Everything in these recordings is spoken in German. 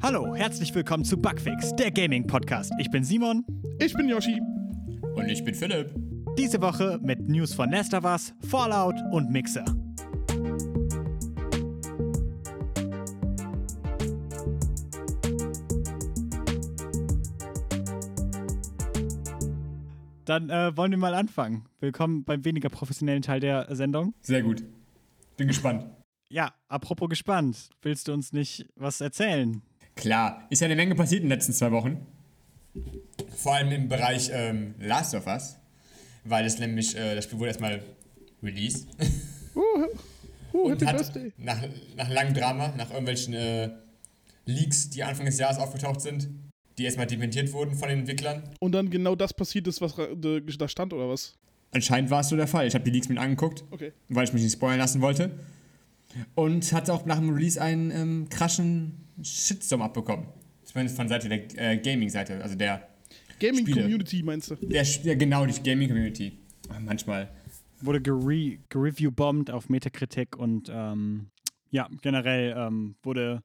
Hallo, herzlich willkommen zu Bugfix, der Gaming-Podcast. Ich bin Simon. Ich bin Yoshi. Und ich bin Philipp. Diese Woche mit News von Last of Us, Fallout und Mixer. Dann äh, wollen wir mal anfangen. Willkommen beim weniger professionellen Teil der Sendung. Sehr gut. Bin gespannt. Ja, apropos gespannt. Willst du uns nicht was erzählen? Klar, ist ja eine Menge passiert in den letzten zwei Wochen. Vor allem im Bereich ähm, Last of Us. Weil es nämlich, äh, das Spiel wurde erstmal released. Uh, uh, Und happy hat birthday. nach, nach langem Drama, nach irgendwelchen äh, Leaks, die Anfang des Jahres aufgetaucht sind, die erstmal dementiert wurden von den Entwicklern. Und dann genau das passiert ist, was da da stand, oder was? Anscheinend war es so der Fall. Ich habe die Leaks mit angeguckt, Okay. weil ich mich nicht spoilern lassen wollte. Und hatte auch nach dem Release einen ähm, krassen Shitstorm abbekommen. Zumindest von Seite der äh, Gaming-Seite, also der Gaming Spiele. Community meinst du? Der, ja, genau, die Gaming-Community. Manchmal. Wurde gere gereview-bombt auf Metacritic und ähm, ja, generell ähm, wurde,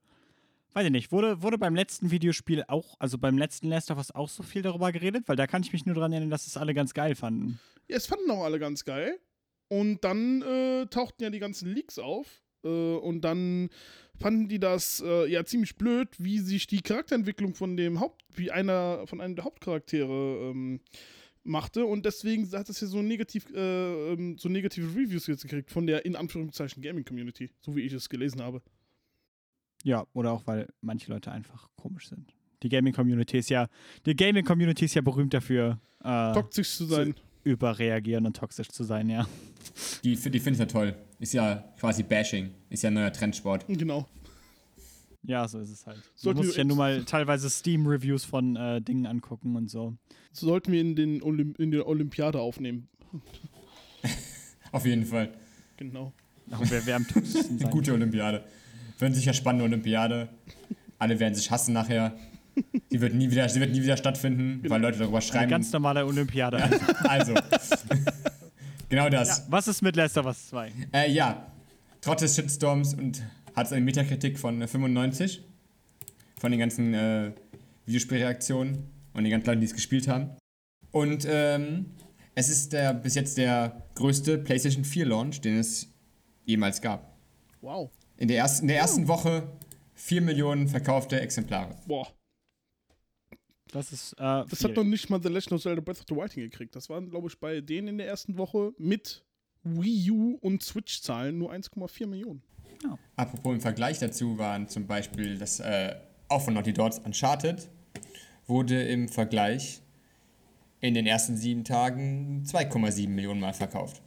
weiß ich nicht, wurde, wurde beim letzten Videospiel auch, also beim letzten Last of Us auch so viel darüber geredet, weil da kann ich mich nur daran erinnern, dass es alle ganz geil fanden. Ja, es fanden auch alle ganz geil. Und dann äh, tauchten ja die ganzen Leaks auf. Äh, und dann fanden die das äh, ja ziemlich blöd, wie sich die Charakterentwicklung von dem Haupt, wie einer von einem der Hauptcharaktere ähm, machte. Und deswegen hat es ja so negativ, äh, ähm, so negative Reviews jetzt gekriegt von der in Anführungszeichen Gaming Community, so wie ich es gelesen habe. Ja, oder auch, weil manche Leute einfach komisch sind. Die Gaming-Community ist ja, die Gaming-Community ist ja berühmt dafür, äh, Toxisch zu sein. Überreagieren und toxisch zu sein, ja. Die, die finde ich ja toll. Ist ja quasi Bashing. Ist ja ein neuer Trendsport. Genau. Ja, so ist es halt. Man Sollten muss wir sich ja nur mal teilweise Steam-Reviews von äh, Dingen angucken und so. Sollten wir in, den Olymp in der Olympiade aufnehmen. Auf jeden Fall. Genau. Auch wer, wer am toxischsten Eine sein gute Olympiade. Wird sicher spannende Olympiade. Alle werden sich hassen nachher. Die wird nie wieder, sie wird nie wieder stattfinden, weil Leute darüber Eine schreiben. ganz normale Olympiade. Alter. also. genau Ja, das. was ist mit Last of Us 2? Äh, ja. Trotz des Shitstorms und hat es eine Metakritik von äh, 95. Von den ganzen äh, Videospielreaktionen und den ganzen Leuten, die es gespielt haben. Und ähm, es ist der, bis jetzt der größte PlayStation 4 Launch, den es jemals gab. Wow. In der, ersten, in der ersten Woche 4 Millionen verkaufte Exemplare. Boah. Das ist. Äh, Das viel. hat noch nicht mal The Legend of Zelda Breath of the Wild hingekriegt. Das waren, glaube ich, bei denen in der ersten Woche mit Wii U und Switch-Zahlen nur 1,4 Millionen. Apropos im Vergleich dazu waren zum Beispiel das äh, auch von Naughty Dog Uncharted wurde im Vergleich in den ersten sieben Tagen 2,7 Millionen Mal verkauft.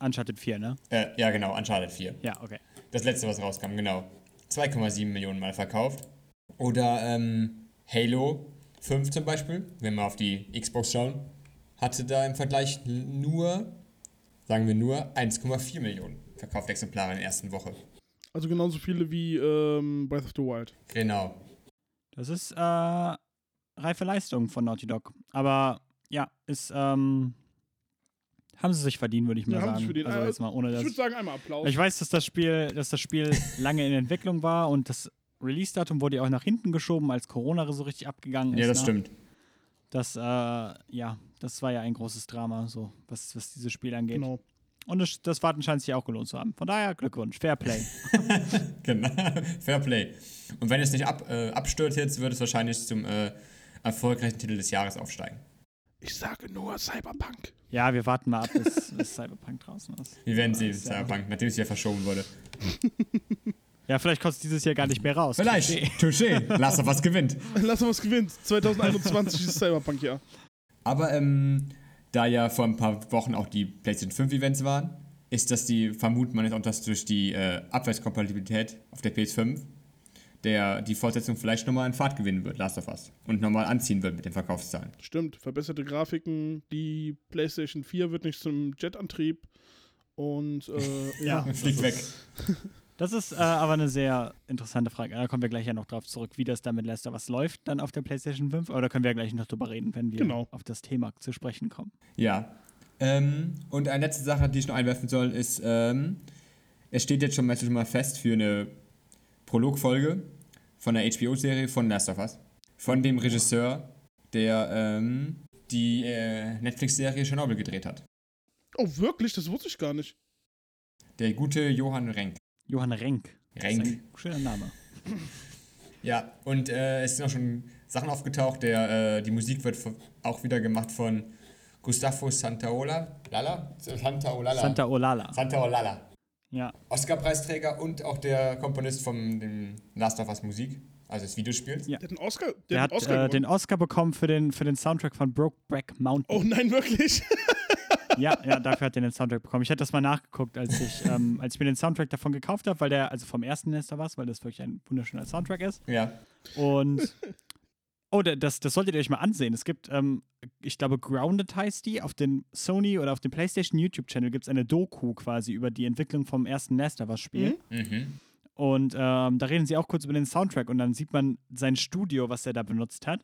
Uncharted 4, ne? Äh, ja, genau, Uncharted 4. Ja, okay. Das letzte, was rauskam, genau. 2,7 Millionen Mal verkauft. Oder ähm, Halo 5 zum Beispiel, wenn wir auf die Xbox schauen, hatte da im Vergleich nur, sagen wir nur, 1,4 Millionen verkaufte Exemplare in der ersten Woche. Also genauso viele wie ähm, Breath of the Wild. Genau. Das ist äh, reife Leistung von Naughty Dog. Aber ja, ist. Ähm, haben sie sich verdient, würde ich mal Ja, haben sagen. sich verdient. Also Äh, jetzt mal ohne Ich das. würde sagen, einmal Applaus. Ich weiß, dass das Spiel, dass das Spiel lange in Entwicklung war und das Release-Datum wurde ja auch nach hinten geschoben, als Corona so richtig abgegangen ist. Ja, das ne? stimmt. Das, äh, ja, das war ja ein großes Drama, so, was, was dieses Spiel angeht. genau. Und das, das Warten scheint sich auch gelohnt zu haben. Von daher Glückwunsch, Fair Play. Genau. Fair Play. Und wenn es nicht ab, äh, abstürzt jetzt, wird es wahrscheinlich zum äh, erfolgreichsten Titel des Jahres aufsteigen. Ich sage nur Cyberpunk. ja, wir warten mal ab, bis, bis Cyberpunk draußen ist. Wir werden sehen, Cyberpunk, nachdem es ja verschoben wurde. Ja, vielleicht kommt es dieses Jahr gar nicht mehr raus. Vielleicht. Touché. Lass doch was gewinnt. Lass uns was gewinnt. 2021 ist Cyberpunk-Jahr. Aber ähm, da ja vor ein paar Wochen auch die PlayStation 5 Events waren, ist das die, vermutet man jetzt auch, dass durch die äh, Abwärtskompatibilität auf der PS5 der, die Fortsetzung vielleicht nochmal an Fahrt gewinnen wird, Last of Us. Und nochmal anziehen wird mit den Verkaufszahlen. Stimmt, verbesserte Grafiken. Die PlayStation 4 wird nicht zum Jetantrieb. Und äh, ja, Ja. Fliegt weg. Das ist äh, aber eine sehr interessante Frage. Da kommen wir gleich ja noch drauf zurück, wie das da mit Lester was läuft dann auf der PlayStation 5. Aber da können wir ja gleich noch drüber reden, wenn wir Genau. auf das Thema zu sprechen kommen. Ja. Ähm, und eine letzte Sache, die ich noch einwerfen soll, ist, ähm, es steht jetzt schon, schon mal fest für eine Prologfolge von der HBO-Serie von Last of Us. Von dem Regisseur, der ähm, die äh, Netflix-Serie Chernobyl gedreht hat. Oh, wirklich? Das wusste ich gar nicht. Der gute Johann Renk. Johann Renk. Renk. Das ist ein Schöner Name. Ja, und äh, es sind auch schon Sachen aufgetaucht. Der, äh, die Musik wird auch wieder gemacht von Gustavo Santaola. Lala? Santaolala. Santa Olala. Santaolala. Ja. Oscar-Preisträger und auch der Komponist von dem Last of Us Musik, also des Videospiels. Ja. Der hat einen Oscar, der Der hat Oscar äh, den. Oscar bekommen für den, für den Soundtrack von Brokeback Mountain. Oh nein, wirklich? Ja, ja, dafür hat er den Soundtrack bekommen. Ich hatte das mal nachgeguckt, als ich, ähm, als ich mir den Soundtrack davon gekauft habe, weil der, also vom ersten Nester was, weil das wirklich ein wunderschöner Soundtrack ist. Ja. Und oh, da- das, das solltet ihr euch mal ansehen. Es gibt, ähm, ich glaube, Grounded heißt die, auf den Sony oder auf dem PlayStation YouTube-Channel gibt es eine Doku quasi über die Entwicklung vom ersten Nester was Spiel. Mhm. Und ähm, da reden sie auch kurz über den Soundtrack und dann sieht man sein Studio, was er da benutzt hat.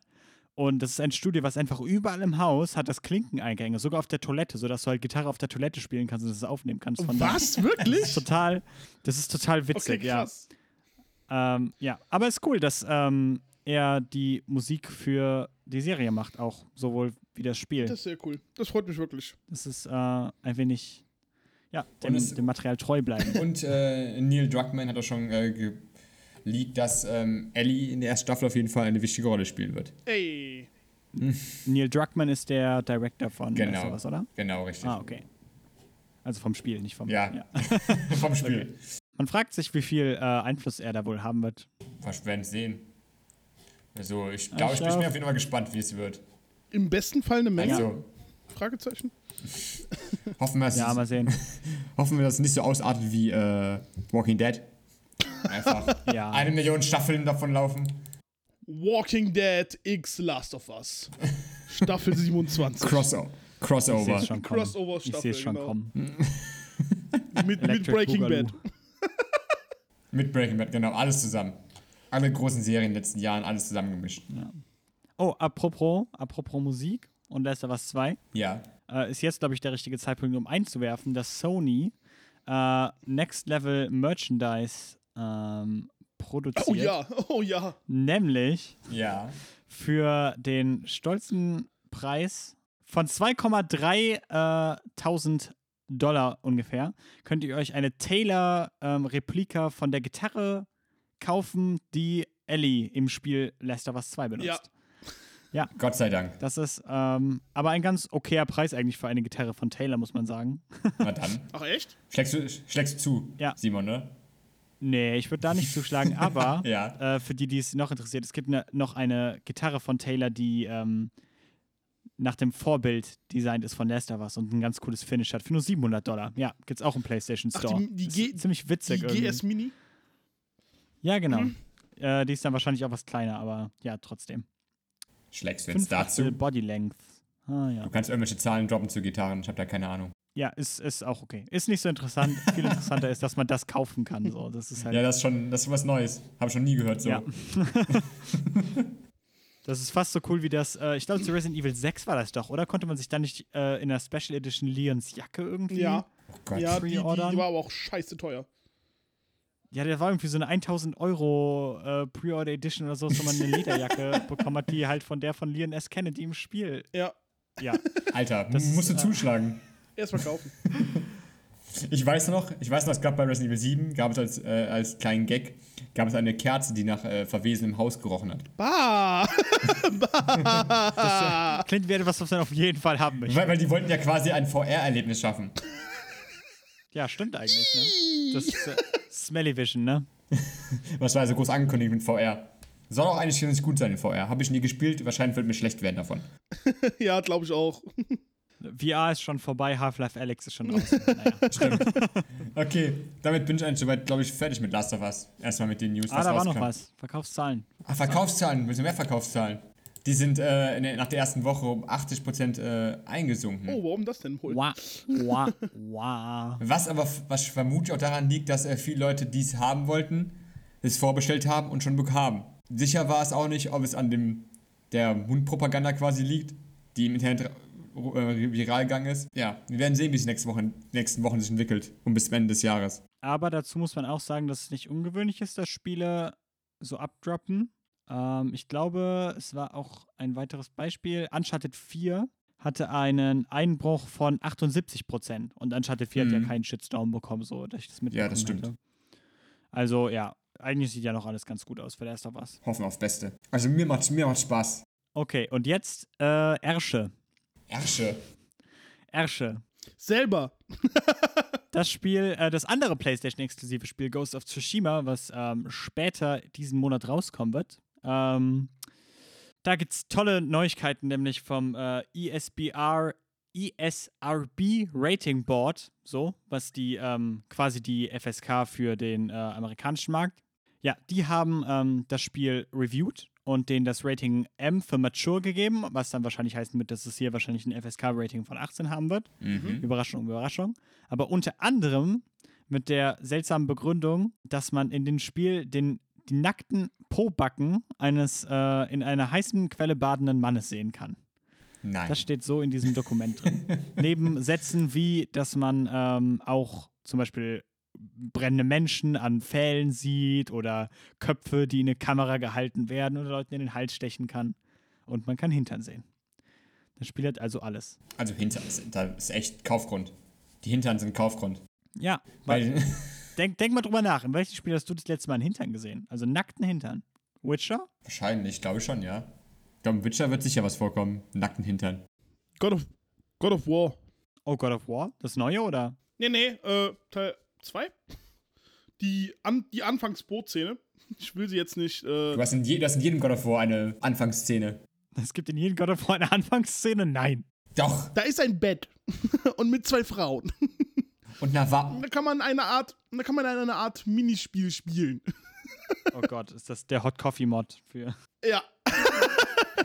Und das ist ein Studio, was einfach überall im Haus hat das Klinkeneingänge, sogar auf der Toilette, sodass du halt Gitarre auf der Toilette spielen kannst und das aufnehmen kannst. Von da. Was? Das ist Wirklich? total, das ist total Okay, witzig, ja. krass. Ähm, ja, aber ist cool, dass ähm, er die Musik für die Serie macht, auch sowohl wie das Spiel. Das ist sehr cool. Das freut mich wirklich. Das ist äh, ein wenig, ja, dem, es- dem Material treu bleiben. Und äh, Neil Druckmann hat auch schon äh, geleakt, dass ähm, Ellie in der ersten Staffel auf jeden Fall eine wichtige Rolle spielen wird. Ey. Neil Druckmann ist der Director von Genau. Us, oder? Genau, richtig. Ah, okay. Also vom Spiel, nicht vom. Ja. Vom Spiel. Man fragt sich, wie viel äh, Einfluss er da wohl haben wird. Wir werden sehen. Also, ich Ja, glaube, ich ich, ich bin glaub- auf jeden Fall gespannt, wie es wird. Im besten Fall eine Menge? Also, Fragezeichen. hoffen wir, dass Ja, es- mal sehen. hoffen wir, dass es nicht so ausartet wie äh, Walking Dead. Einfach Ja. eine Million Staffeln davon laufen. Walking Dead X Last of Us. Staffel 27. Crossover. Ich sehe Crossover. es schon kommen. Crossover-Staffel, Ich sehe es schon genau. kommen. Mit, mit Breaking. Bad. Mit Breaking Bad, genau, alles zusammen. Alle großen Serien in den letzten Jahren, alles zusammengemischt. Oh, apropos, apropos Musik und Last of Us 2. Ja. äh, ist jetzt, glaube ich, der richtige Zeitpunkt, um einzuwerfen, dass Sony äh, Next Level Merchandise ähm, produziert. Oh ja, oh ja. Nämlich Ja. für den stolzen Preis von 2,3 äh, tausend Dollar ungefähr könnt ihr euch eine Taylor-Replika von der Gitarre kaufen, die Ellie im Spiel Last of Us 2 benutzt. Ja. Gott sei Dank. Das ist ähm, aber ein ganz okayer Preis eigentlich für eine Gitarre von Taylor, muss man sagen. Na dann. Ach echt? Schlägst du, schlägst du zu, Ja. Simon, ne? Nee, ich würde da nicht zuschlagen, aber Ja. äh, für die, die es noch interessiert, es gibt ne, noch eine Gitarre von Taylor, die ähm, nach dem Vorbild designt ist von of Us und ein ganz cooles Finish hat. Für nur 700 Dollar. Ja, gibt's auch im PlayStation Ach, Store. die- die Ist G- ziemlich witzig Die irgendwie. GS Mini? Ja, genau. Mhm. Äh, die ist dann wahrscheinlich auch was kleiner, aber ja, trotzdem. Schlägst du jetzt dazu? Body Length. Ah, ja. Du kannst irgendwelche Zahlen droppen zu Gitarren, ich habe da keine Ahnung. Ja, ist, ist auch okay. Ist nicht so interessant. Viel interessanter ist, dass man das kaufen kann. So. Das ist halt Ja, das ist schon, das ist was Neues. Habe ich schon nie gehört so. Ja. Das ist fast so cool wie das, äh, ich glaube, zu Resident Evil 6 war das doch, oder? Konnte man sich da nicht äh, in der Special Edition Leons Jacke irgendwie? Ja. Oh Gott. Ja, die, die, die war aber auch scheiße teuer. Ja, der war irgendwie so eine 1000 Euro äh, Pre-Order Edition oder so, dass man eine Lederjacke bekommen hat, die halt von der von Leon S. Kennedy im Spiel. Ja, Ja. Alter, Das musst du äh, zuschlagen. Erst mal kaufen. Ich weiß noch, ich weiß noch, es gab bei Resident Evil 7, gab es als, äh, als kleinen Gag, gab es eine Kerze, die nach äh, verwesenem Haus gerochen hat. Bah! Das äh, klingt wie etwas, was man auf jeden Fall haben möchte. Weil, weil die wollten ja quasi ein VR-Erlebnis schaffen. Ja, stimmt eigentlich, ne? Das ist äh, Smelly Vision, ne? Was war also groß angekündigt mit VR. Soll auch eigentlich ganz gut sein in VR. Habe ich nie gespielt, wahrscheinlich wird mir schlecht werden davon. ja, glaube ich auch. VR ist schon vorbei, Half-Life Alex ist schon draußen. naja. Okay, damit bin ich eigentlich soweit, glaube ich, fertig mit Last of Us. Erstmal mit den News, Ah, da war noch rauskam. was. Verkaufszahlen. Ah, Verkaufszahlen, ein bisschen mehr Verkaufszahlen. Die sind äh, in der, nach der ersten Woche um 80% äh, eingesunken. Oh, warum das denn wohl? Wah, wah, wah. Was aber, was vermutlich auch daran liegt, dass äh, viele Leute, die es haben wollten, es vorbestellt haben und schon bekamen. Sicher war es auch nicht, ob es an dem der Mundpropaganda quasi liegt, die im Internet äh, viral gegangen ist. Ja, wir werden sehen, wie es nächste Woche, nächsten Wochen sich entwickelt und bis zum Ende des Jahres. Aber dazu muss man auch sagen, dass es nicht ungewöhnlich ist, dass Spiele so abdroppen. Ähm, ich glaube, es war auch ein weiteres Beispiel. Uncharted 4 hatte einen Einbruch von 78 Prozent und Uncharted 4 hat ja Mhm. keinen Shitstorm bekommen, so dass ich das Ja, mitbekommen das stimmt. hätte. Also ja, eigentlich sieht ja noch alles ganz gut aus für Last of Us. Hoffen aufs Beste. Also mir macht mir macht Spaß. Okay, und jetzt äh, Ersche. Ersche. Ersche. Selber. Das Spiel, äh, das andere PlayStation-exklusive Spiel Ghost of Tsushima, was ähm, später diesen Monat rauskommen wird. Ähm, da gibt es tolle Neuigkeiten, nämlich vom äh, ESBR, ESRB Rating Board, so, was die ähm, quasi die FSK für den äh, amerikanischen Markt. Ja, die haben ähm, das Spiel reviewed und denen das Rating M für Mature gegeben, was dann wahrscheinlich heißen wird, dass es hier wahrscheinlich ein FSK-Rating von 18 haben wird. Mhm. Überraschung, Überraschung. Aber unter anderem mit der seltsamen Begründung, dass man in dem Spiel den, die nackten Po-Backen eines äh, in einer heißen Quelle badenden Mannes sehen kann. Nein. Das steht so in diesem Dokument drin. Neben Sätzen wie, dass man ähm, auch zum Beispiel brennende Menschen an Pfählen sieht oder Köpfe, die in eine Kamera gehalten werden oder Leuten in den Hals stechen kann. Und man kann Hintern sehen. Das Spiel hat also alles. Also Hintern, ist- da ist echt Kaufgrund. Die Hintern sind Kaufgrund. Ja, weil Weil, Denk, denk mal drüber nach. In welchem Spiel hast du das letzte Mal einen Hintern gesehen? Also nackten Hintern. Witcher? wahrscheinlich, glaube ich schon, ja. Ich glaube, im Witcher wird sicher was vorkommen. Nackten Hintern. God of, God of War. Oh, God of War? Das neue oder? Nee, nee, äh, Teil 2. Die, an, die Anfangsbootszene. Ich will sie jetzt nicht. Äh, Du hast, in je, du hast in jedem God of War eine Anfangsszene. Es gibt in jedem God of War eine Anfangsszene? Nein. Doch. da ist ein Bett. und mit zwei Frauen. Und na, wa Da kann man eine Art, da kann man eine Art Minispiel spielen. Oh Gott, ist das der Hot Coffee Mod für. Ja,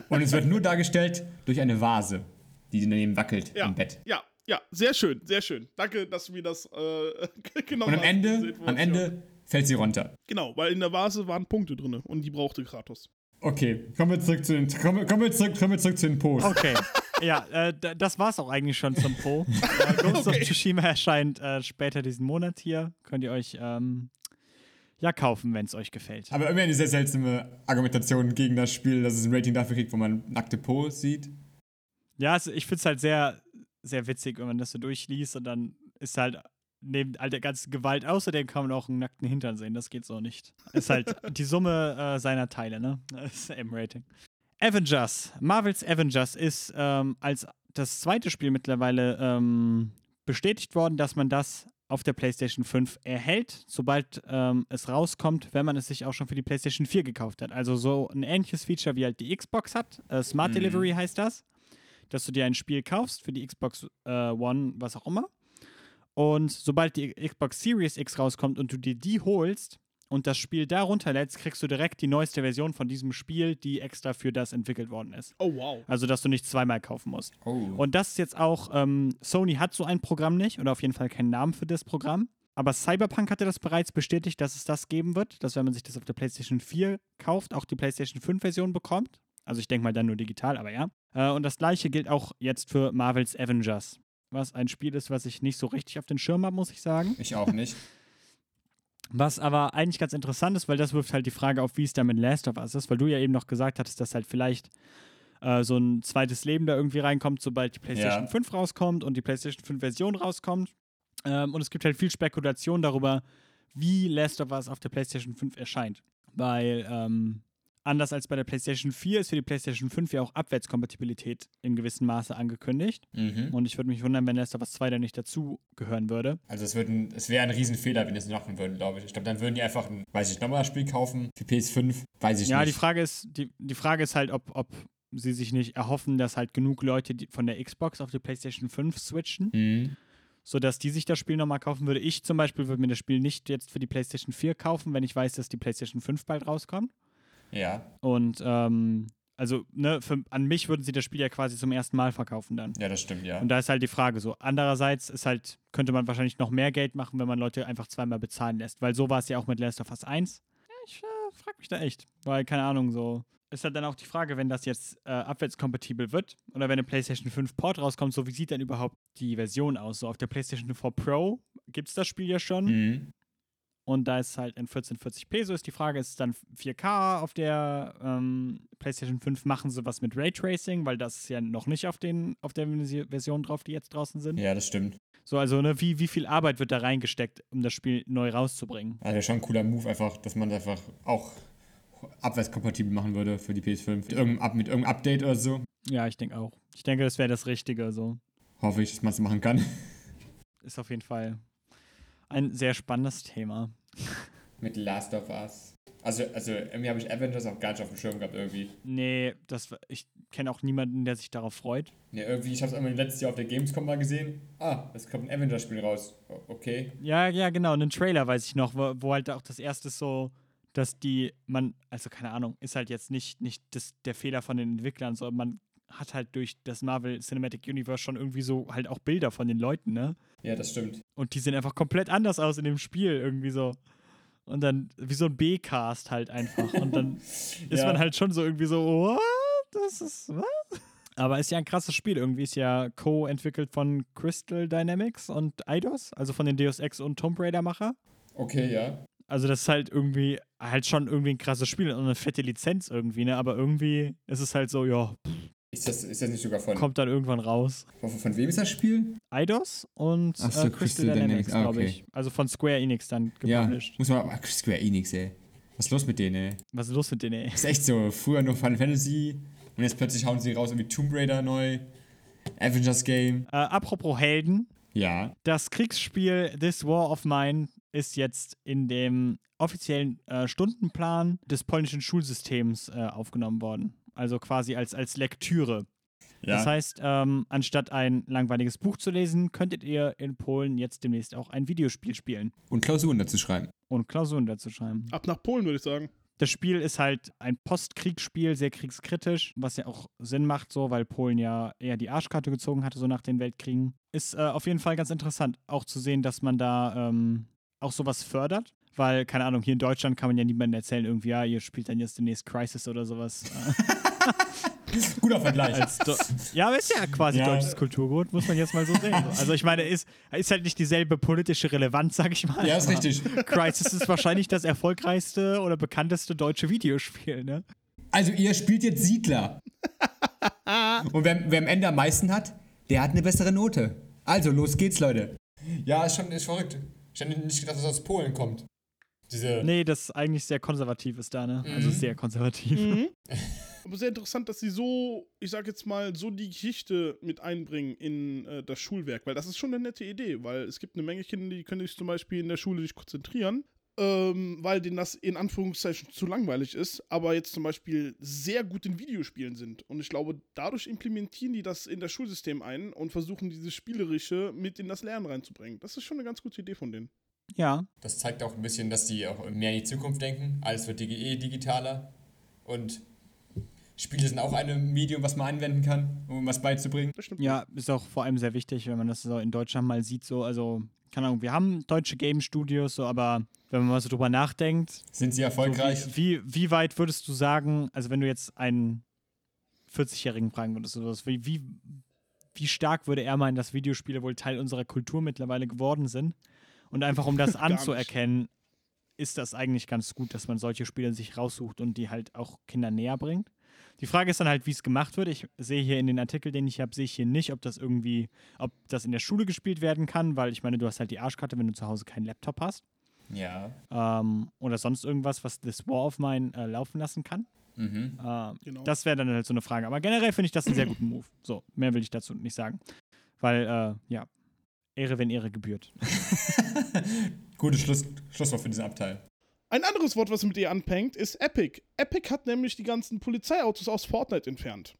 Und es wird nur dargestellt durch eine Vase, die daneben wackelt ja, im Bett. ja, ja, sehr schön, sehr schön. Danke, dass du mir das äh, genommen Und am hast, Ende, am. Ende fällt sie runter. Genau, weil in der Vase waren Punkte drin und die brauchte Kratos. Okay, kommen wir zurück zu den, kommen, kommen wir zurück, kommen wir zurück zu den Posts. Okay. ja, äh, das war's auch eigentlich schon zum Po. Äh, Ghost of Tsushima erscheint äh, später diesen Monat hier. Könnt ihr euch ähm, ja kaufen, wenn es euch gefällt. Aber irgendwie eine sehr seltsame Argumentation gegen das Spiel, dass es ein Rating dafür kriegt, wo man nackte Po sieht. Ja, also ich finde es halt sehr, sehr witzig, wenn man das so durchliest und dann ist halt neben all der ganzen Gewalt außerdem kann man auch einen nackten Hintern sehen. Das geht so nicht. Ist halt die Summe äh, seiner Teile, ne? Das ist M-Rating. Avengers. Marvels Avengers ist ähm, als das zweite Spiel mittlerweile ähm, bestätigt worden, dass man das auf der PlayStation 5 erhält, sobald ähm, es rauskommt, wenn man es sich auch schon für die PlayStation 4 gekauft hat. Also so ein ähnliches Feature wie halt die Xbox hat. Äh, Smart Mhm. Delivery heißt das dass du dir ein Spiel kaufst für die Xbox äh, One, was auch immer. Und sobald die Xbox Series X rauskommt und du dir die holst und das Spiel da runterlädst, kriegst du direkt die neueste Version von diesem Spiel, die extra für das entwickelt worden ist. Oh, wow. Also, dass du nicht zweimal kaufen musst. Oh. Und das ist jetzt auch, ähm, Sony hat so ein Programm nicht oder auf jeden Fall keinen Namen für das Programm. Aber Cyberpunk hatte das bereits bestätigt, dass es das geben wird, dass wenn man sich das auf der PlayStation 4 kauft, auch die PlayStation 5-Version bekommt. Also ich denke mal dann nur digital, aber ja. Äh, und das gleiche gilt auch jetzt für Marvel's Avengers. Was ein Spiel ist, was ich nicht so richtig auf den Schirm habe, muss ich sagen. ich auch nicht. Was aber eigentlich ganz interessant ist, weil das wirft halt die Frage auf, wie es da mit Last of Us ist, weil du ja eben noch gesagt hattest, dass halt vielleicht äh, so ein zweites Leben da irgendwie reinkommt, sobald die PlayStation Ja. 5 rauskommt und die PlayStation 5 Version rauskommt. Ähm, und es gibt halt viel Spekulation darüber, wie Last of Us auf der PlayStation 5 erscheint. Weil ähm, anders als bei der PlayStation 4 ist für die PlayStation 5 ja auch Abwärtskompatibilität in gewissem Maße angekündigt. Mhm. Und ich würde mich wundern, wenn Last of Us 2 da nicht dazu gehören würde. Also es, ein, es wäre ein Riesenfehler, wenn die es machen würden, glaube ich. Ich glaube, dann würden die einfach ein, weiß ich, nochmal Spiel kaufen für PS5, weiß ich Ja, nicht. die Frage ist, die, die Frage ist halt, ob, ob sie sich nicht erhoffen, dass halt genug Leute von der Xbox auf die PlayStation 5 switchen, Mhm. sodass die sich das Spiel nochmal kaufen würde. Ich zum Beispiel würde mir das Spiel nicht jetzt für die PlayStation 4 kaufen, wenn ich weiß, dass die PlayStation 5 bald rauskommt. Ja, Und ähm, also, ne, für, an mich würden sie das Spiel ja quasi zum ersten Mal verkaufen dann. ja, das stimmt, ja. Und da ist halt die Frage so. Andererseits ist halt, könnte man wahrscheinlich noch mehr Geld machen, wenn man Leute einfach zweimal bezahlen lässt. Weil so war es ja auch mit Last of Us 1. Ja, ich äh, frage mich da echt. Weil, keine Ahnung, so. Ist halt dann auch die Frage, wenn das jetzt äh, abwärtskompatibel wird oder wenn eine PlayStation 5 Port rauskommt, so wie sieht dann überhaupt die Version aus? So auf der PlayStation 4 Pro gibt es das Spiel ja schon. Mhm. Und da ist halt in 1440p. So ist die Frage, ist dann 4K auf der ähm, PlayStation 5? Machen sie was mit Raytracing, weil das ist ja noch nicht auf, den, auf der Version drauf, die jetzt draußen sind. Ja, das stimmt. So, also ne, wie, wie viel Arbeit wird da reingesteckt, um das Spiel neu rauszubringen? Also schon ein cooler Move einfach, dass man einfach auch abwärtskompatibel machen würde für die PS5. Mit irgendeinem, mit irgendeinem Update oder so. Ja, ich denke auch. Ich denke, das wäre das Richtige. So. Hoffe ich, dass man es machen kann. Ist auf jeden Fall ein sehr spannendes Thema. Mit Last of Us. Also, also irgendwie habe ich Avengers auch gar nicht auf dem Schirm gehabt irgendwie. Nee, das, ich kenne auch niemanden, der sich darauf freut. Nee, irgendwie, ich habe es einmal letztes Jahr auf der Gamescom mal gesehen. Ah, es kommt ein Avengers-Spiel raus. Okay. Ja, ja, genau. Einen Trailer weiß ich noch, wo, wo halt auch das erste so, dass die, man, also keine Ahnung, ist halt jetzt nicht, nicht das, der Fehler von den Entwicklern, sondern man hat halt durch das Marvel Cinematic Universe schon irgendwie so halt auch Bilder von den Leuten, ne? Ja, das stimmt. Und die sehen einfach komplett anders aus in dem Spiel, irgendwie so. Und dann wie so ein B-Cast halt einfach. Und dann ist Ja. man halt schon so irgendwie so, what? Das ist, was? Aber ist ja ein krasses Spiel. Irgendwie ist ja co-entwickelt von Crystal Dynamics und Eidos, also von den Deus Ex und Tomb Raider-Macher. Okay, ja. Also das ist halt irgendwie, halt schon irgendwie ein krasses Spiel und eine fette Lizenz irgendwie, ne? Aber irgendwie ist es halt so, ja, Ist das, ist das nicht sogar von, kommt dann irgendwann raus. von, von wem ist das Spiel? Eidos und so, äh, Crystal, Crystal Dynamics, Dynamics, ah, glaube okay. ich. Also von Square Enix dann Ja, gepublished. muss man. Ach, Square Enix, ey. Was ist los mit denen, ey? Was ist los mit denen, ey? Ist echt so. Früher nur Final Fantasy und jetzt plötzlich hauen sie raus irgendwie Tomb Raider neu. Avengers Game. Äh, apropos Helden, Ja. das Kriegsspiel This War of Mine ist jetzt in dem offiziellen äh, Stundenplan des polnischen Schulsystems äh, aufgenommen worden. Also quasi als, als Lektüre. Ja. Das heißt, ähm, anstatt ein langweiliges Buch zu lesen, könntet ihr in Polen jetzt demnächst auch ein Videospiel spielen und Klausuren dazu schreiben. und Klausuren dazu schreiben. Ab nach Polen, würde ich sagen. Das Spiel ist halt ein Postkriegsspiel, sehr kriegskritisch, was ja auch Sinn macht, so, weil Polen ja eher die Arschkarte gezogen hatte, so nach den Weltkriegen. Ist äh, auf jeden Fall ganz interessant, auch zu sehen, dass man da ähm, auch sowas fördert. Weil, keine Ahnung, hier in Deutschland kann man ja niemandem erzählen, irgendwie, ja, ihr spielt dann jetzt demnächst Crisis oder sowas. Guter Vergleich. ja, aber ist ja quasi Ja. deutsches Kulturgut, muss man jetzt mal so sehen. Also ich meine, ist, ist halt nicht dieselbe politische Relevanz, sag ich mal. ja, ist richtig. Crisis ist wahrscheinlich das erfolgreichste oder bekannteste deutsche Videospiel, ne? Also, ihr spielt jetzt Siedler. und wer, wer am Ende am meisten hat, der hat eine bessere Note. Also, los geht's, Leute. Ja, ist schon ist verrückt. Ich hätte nicht gedacht, dass das aus Polen kommt. Diese. Nee, das ist eigentlich sehr konservativ ist da, ne? Also Mhm. sehr konservativ. Mhm. Aber sehr interessant, dass sie so, ich sag jetzt mal, so die Geschichte mit einbringen in äh, das Schulwerk, weil das ist schon eine nette Idee, weil es gibt eine Menge Kinder, die können sich zum Beispiel in der Schule nicht konzentrieren, ähm, weil denen das in Anführungszeichen zu langweilig ist, aber jetzt zum Beispiel sehr gut in Videospielen sind. Und ich glaube, dadurch implementieren die das in das Schulsystem ein und versuchen dieses Spielerische mit in das Lernen reinzubringen. Das ist schon eine ganz gute Idee von denen. Ja, Das zeigt auch ein bisschen, dass die auch mehr in die Zukunft denken. Alles wird digi- eh digitaler. Und Spiele sind auch ein Medium, was man anwenden kann, um was beizubringen. Das stimmt. ja, ist auch vor allem sehr wichtig, wenn man das so in Deutschland mal sieht, so, also, keine Ahnung, wir haben deutsche Game Studios, so, aber wenn man mal so drüber nachdenkt, Sind sie so, erfolgreich? wie, wie, wie weit würdest du sagen, also wenn du jetzt einen 40-Jährigen fragen würdest, oder sowas, wie, wie, wie stark würde er meinen, dass Videospiele wohl Teil unserer Kultur mittlerweile geworden sind? Und einfach um das anzuerkennen, ist das eigentlich ganz gut, dass man solche Spiele sich raussucht und die halt auch Kindern näher bringt. Die Frage ist dann halt, wie es gemacht wird. Ich sehe hier in den Artikel, den ich habe, sehe ich hier nicht, ob das irgendwie, ob das in der Schule gespielt werden kann, weil ich meine, du hast halt die Arschkarte, wenn du zu Hause keinen Laptop hast. Ja. Ähm, oder sonst irgendwas, was This War of Mine äh, laufen lassen kann. Mhm. Äh, Genau. Das wäre dann halt so eine Frage. Aber generell finde ich das einen sehr guten Move. So, mehr will ich dazu nicht sagen. Weil, äh, ja, Ehre, wenn Ehre gebührt. Gutes Schluss, Schlusswort für diesen Abteil. Ein anderes Wort, was mit ihr anfängt, ist Epic. Epic hat nämlich die ganzen Polizeiautos aus Fortnite entfernt.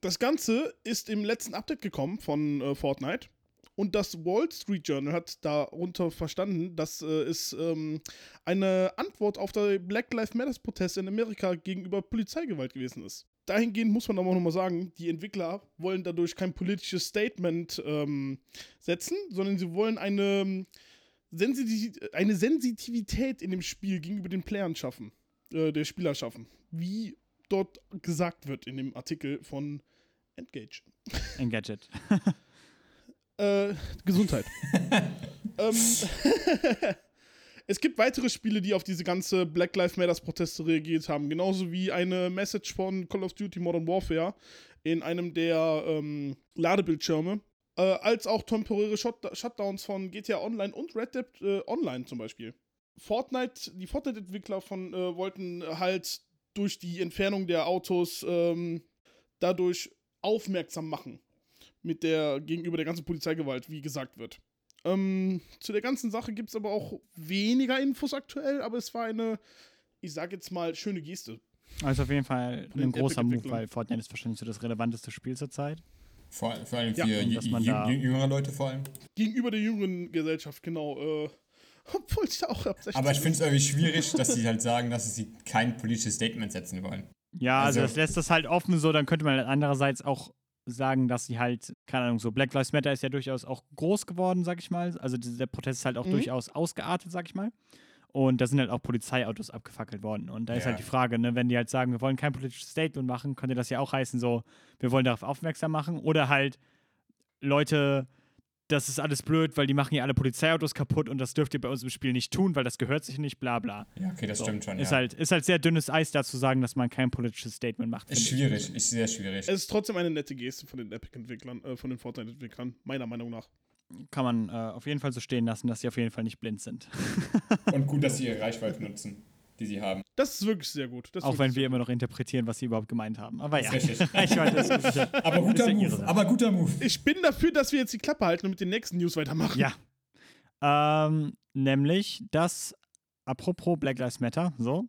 Das Ganze ist im letzten Update gekommen von äh, Fortnite. Und das Wall Street Journal hat darunter verstanden, dass äh, es ähm, eine Antwort auf die Black Lives Matter Proteste in Amerika gegenüber Polizeigewalt gewesen ist. Dahingehend muss man aber auch nochmal sagen, die Entwickler wollen dadurch kein politisches Statement ähm, setzen, sondern sie wollen eine Sensitiv eine Sensitivität in dem Spiel gegenüber den Playern schaffen, äh, der Spieler schaffen, wie dort gesagt wird in dem Artikel von Engage. Engadget. Äh, Gesundheit. ähm, es gibt weitere Spiele, die auf diese ganze Black Lives Matters Proteste reagiert haben. Genauso wie eine Message von Call of Duty Modern Warfare in einem der ähm, Ladebildschirme. Äh, als auch temporäre Shut Shutdowns von GTA Online und Red Dead äh, Online zum Beispiel. Fortnite, die Fortnite-Entwickler von äh, wollten halt durch die Entfernung der Autos ähm, dadurch aufmerksam machen mit der gegenüber der ganzen Polizeigewalt, wie gesagt wird. Ähm, zu der ganzen Sache gibt es aber auch weniger Infos aktuell, aber es war eine, ich sag jetzt mal, schöne Geste. Also auf jeden Fall ein großer Move, weil Fortnite ist wahrscheinlich so das relevanteste Spiel zurzeit. Vor, vor allem für Ja, und jü- dass man jü- da- jü- jüngere Leute vor allem. Gegenüber der jüngeren Gesellschaft, genau. Äh, obwohl es ja auch ab 16 Aber ich finde es irgendwie schwierig, dass sie halt sagen, dass sie kein politisches Statement setzen wollen. Ja, also, Also- das lässt das halt offen so, dann könnte man andererseits auch sagen, dass sie halt, keine Ahnung, so Black Lives Matter ist ja durchaus auch groß geworden, sag ich mal. Also der Protest ist halt auch Mhm. durchaus ausgeartet, sag ich mal. Und da sind halt auch Polizeiautos abgefackelt worden. Und da ist Ja. halt die Frage, ne, wenn die halt sagen, wir wollen kein politisches Statement machen, könnte das ja auch heißen, so, wir wollen darauf aufmerksam machen. Oder halt, Leute, das ist alles blöd, weil die machen ja alle Polizeiautos kaputt und das dürft ihr bei uns im Spiel nicht tun, weil das gehört sich nicht, bla bla. Ja, okay, das So. stimmt schon. Ist, ja. halt, ist halt sehr dünnes Eis da zu sagen, dass man kein politisches Statement macht. ist finde ich. schwierig, ist sehr schwierig. Es ist trotzdem eine nette Geste von den Epic-Entwicklern, äh, von den Fortnite-Entwicklern, meiner Meinung nach. Kann man äh, auf jeden Fall so stehen lassen, dass sie auf jeden Fall nicht blind sind. Und gut, dass sie ihre Reichweite nutzen, die sie haben. Das ist wirklich sehr gut. Das ist auch wenn wirklich wir immer noch interpretieren, was sie überhaupt gemeint haben. Aber ja, Ist. Reichweite ist gut. Aber guter ja ihre Move, aber guter Move. Ich bin dafür, dass wir jetzt die Klappe halten und mit den nächsten News weitermachen. Ja. Ähm, nämlich, dass, apropos Black Lives Matter, so,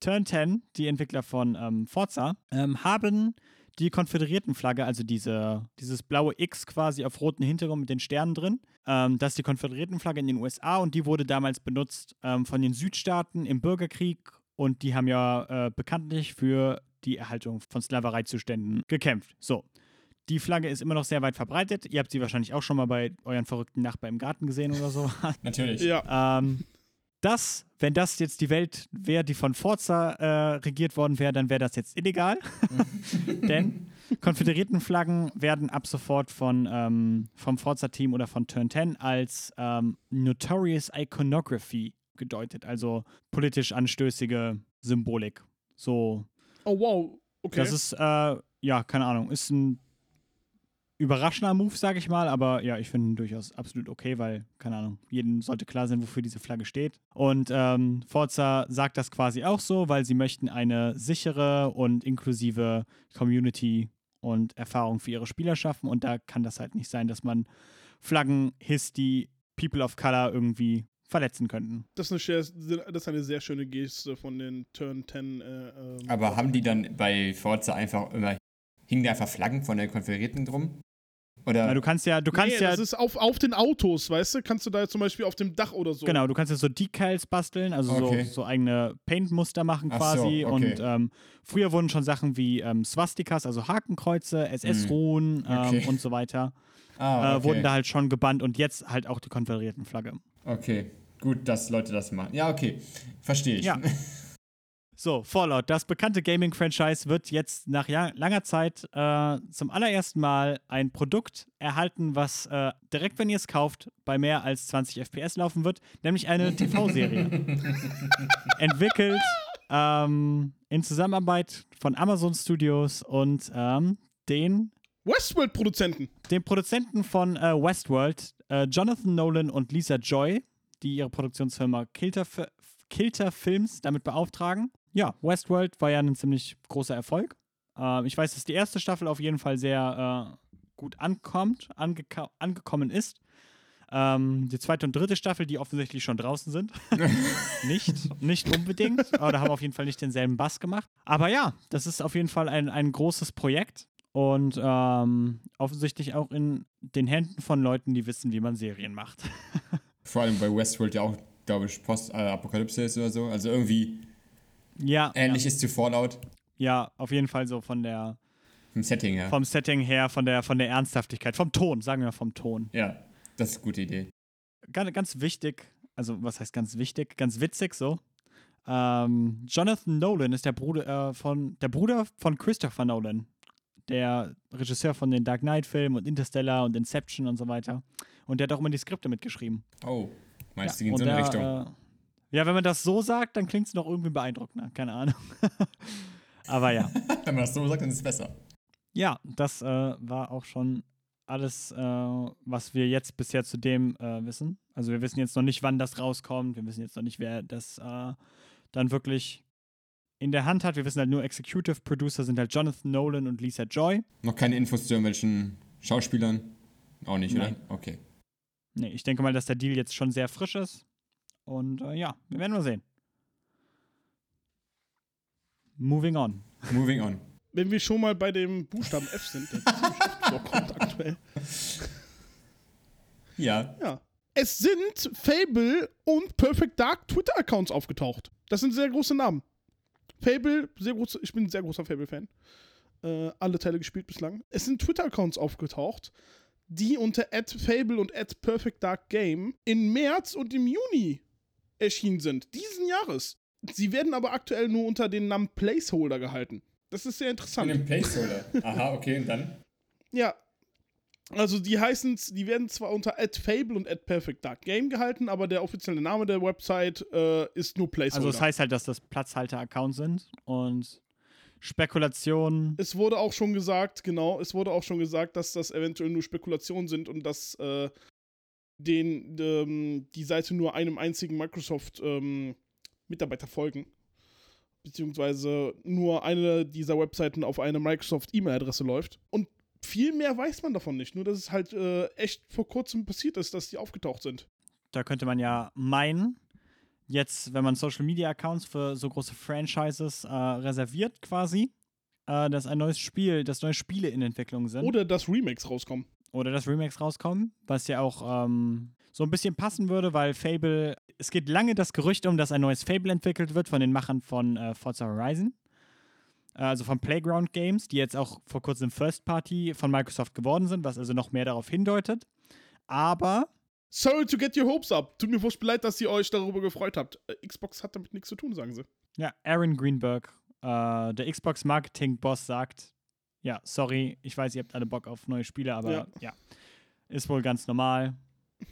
Turn 10, die Entwickler von ähm, Forza, ähm, haben die Konföderiertenflagge, also diese, dieses blaue X quasi auf roten Hintergrund mit den Sternen drin, ähm, das ist die Konföderiertenflagge in den USA und die wurde damals benutzt ähm, von den Südstaaten im Bürgerkrieg und die haben ja äh, bekanntlich für die Erhaltung von Sklavereizuständen gekämpft. So. Die Flagge ist immer noch sehr weit verbreitet. Ihr habt sie wahrscheinlich auch schon mal bei euren verrückten Nachbarn im Garten gesehen oder so. Natürlich. Ja. ähm, das, wenn das jetzt die Welt wäre, die von Forza äh, regiert worden wäre, dann wäre das jetzt illegal. Denn Konföderiertenflaggen werden ab sofort von, ähm, vom Forza-Team oder von Turn 10 als ähm, Notorious Iconography gedeutet, also politisch anstößige Symbolik. So, Oh, wow. Okay. das ist, äh, ja, keine Ahnung, ist ein überraschender Move, sage ich mal, aber ja, ich finde ihn durchaus absolut okay, weil, keine Ahnung, jedem sollte klar sein, wofür diese Flagge steht. Und ähm, Forza sagt das quasi auch so, weil sie möchten eine sichere und inklusive Community und Erfahrung für ihre Spieler schaffen und da kann das halt nicht sein, dass man Flaggen hisst, die People of Color irgendwie verletzen könnten. das, ist eine sehr, das ist eine sehr schöne Geste von den Turn 10. Äh, ähm, Aber haben die dann bei Forza einfach immer, hingen da einfach Flaggen von den Konferierten drum? Oder? Na, du kannst ja, du kannst nee, ja das ist auf, auf den Autos, weißt du? Kannst du da zum Beispiel auf dem Dach oder so. Genau, du kannst ja so Decals basteln, also Okay. so, so eigene Paint-Muster machen Ach quasi. so, okay. Und ähm, früher wurden schon Sachen wie ähm, Swastikas, also Hakenkreuze, SS-Ruhen ähm, Okay. und so weiter, ah, äh, wurden da halt schon gebannt und jetzt halt auch die konföderierten Flagge. Okay, gut, dass Leute das machen. Ja, okay, verstehe ich. Ja. So, Fallout, das bekannte Gaming-Franchise wird jetzt nach langer Zeit äh, zum allerersten Mal ein Produkt erhalten, was äh, direkt, wenn ihr es kauft, bei mehr als 20 FPS laufen wird, nämlich eine TV-Serie. Entwickelt ähm, in Zusammenarbeit von Amazon Studios und ähm, den, Westworld-Produzenten. den Produzenten von äh, Westworld, äh, Jonathan Nolan und Lisa Joy, die ihre Produktionsfirma Kilter, Kilter Films damit beauftragen. Ja, Westworld war ja ein ziemlich großer Erfolg. Ähm, ich weiß, dass die erste Staffel auf jeden Fall sehr äh, gut ankommt, angeka- angekommen ist. Ähm, die zweite und dritte Staffel, die offensichtlich schon draußen sind. nicht, nicht unbedingt, oder haben auf jeden Fall nicht denselben Bass gemacht. Aber ja, das ist auf jeden Fall ein, ein großes Projekt und ähm, offensichtlich auch in den Händen von Leuten, die wissen, wie man Serien macht. Vor allem bei Westworld ja auch, glaube ich, Post-Apokalypse ist oder so. Also irgendwie ja, ähnlich ist zu Fallout ja, ja, auf jeden Fall so von der, vom Setting her. vom Setting her, von der, von der Ernsthaftigkeit, vom Ton, sagen wir vom Ton. ja, das ist eine gute Idee. ganz, ganz wichtig, also was heißt ganz wichtig, ganz witzig so. Ähm, Jonathan Nolan ist der Bruder äh, von der Bruder von Christopher Nolan, der Regisseur von den Dark Knight-Filmen und Interstellar und Inception und so weiter. Und der hat auch immer die Skripte mitgeschrieben. Oh, Meinst ja, du, in so eine der, Richtung? Äh, ja, wenn man das so sagt, dann klingt es noch irgendwie beeindruckender. Keine Ahnung. Aber ja. Wenn man das so sagt, dann ist es besser. Ja, das äh, war auch schon alles, äh, was wir jetzt bisher zu dem äh, wissen. Also wir wissen jetzt noch nicht, wann das rauskommt. Wir wissen jetzt noch nicht, wer das äh, dann wirklich in der Hand hat. Wir wissen halt nur, Executive Producer sind halt Jonathan Nolan und Lisa Joy. Noch keine Infos zu irgendwelchen Schauspielern? Auch nicht, Nein. oder? Okay. Nee, ich denke mal, dass der Deal jetzt schon sehr frisch ist. Und äh, ja, wir werden mal sehen. Moving on. Moving on. Wenn wir schon mal bei dem Buchstaben F sind, der vorkommt aktuell. Ja. Ja. Es sind Fable und Perfect Dark Twitter-Accounts aufgetaucht. Das sind sehr große Namen. Fable, sehr groß, ich bin ein sehr großer Fable-Fan. Äh, alle Teile gespielt bislang. Es sind Twitter-Accounts aufgetaucht, die unter @fable und @perfectdarkgame im März und im Juni erschienen sind, diesen Jahres. Sie werden aber aktuell nur unter den Namen Placeholder gehalten. Das ist sehr In interessant. dem Placeholder. Aha, okay, und dann? Ja. Also die heißen, die werden zwar unter @fable und @perfectdarkgame gehalten, aber der offizielle Name der Website äh, ist nur Placeholder. Also es heißt halt, dass das Platzhalter-Accounts sind und Spekulationen. es wurde auch schon gesagt, genau, es wurde auch schon gesagt, dass das eventuell nur Spekulationen sind und dass äh, den, ähm, die Seite nur einem einzigen Microsoft-Mitarbeiter folgen. Beziehungsweise nur eine dieser Webseiten auf eine Microsoft-E-Mail-Adresse läuft. Und viel mehr weiß man davon nicht. Nur, dass es halt äh, echt vor kurzem passiert ist, dass die aufgetaucht sind. Da könnte man ja meinen, jetzt, wenn man Social Media Accounts für so große Franchises äh, reserviert, quasi, äh, dass ein neues Spiel, dass neue Spiele in Entwicklung sind. Oder dass Remakes rauskommen. Oder dass Remakes rauskommen, was ja auch ähm, so ein bisschen passen würde, weil Fable, es geht lange das Gerücht um, dass ein neues Fable entwickelt wird von den Machern von äh, Forza Horizon, äh, also von Playground Games, die jetzt auch vor kurzem First Party von Microsoft geworden sind, was also noch mehr darauf hindeutet. Aber Sorry to get your hopes up. Tut mir furchtbar leid, dass ihr euch darüber gefreut habt. Äh, Xbox hat damit nichts zu tun, sagen sie. ja, Aaron Greenberg, äh, der Xbox Marketing Boss, sagt, ja, sorry, ich weiß, ihr habt alle Bock auf neue Spiele, aber ja, Ja. ist wohl ganz normal,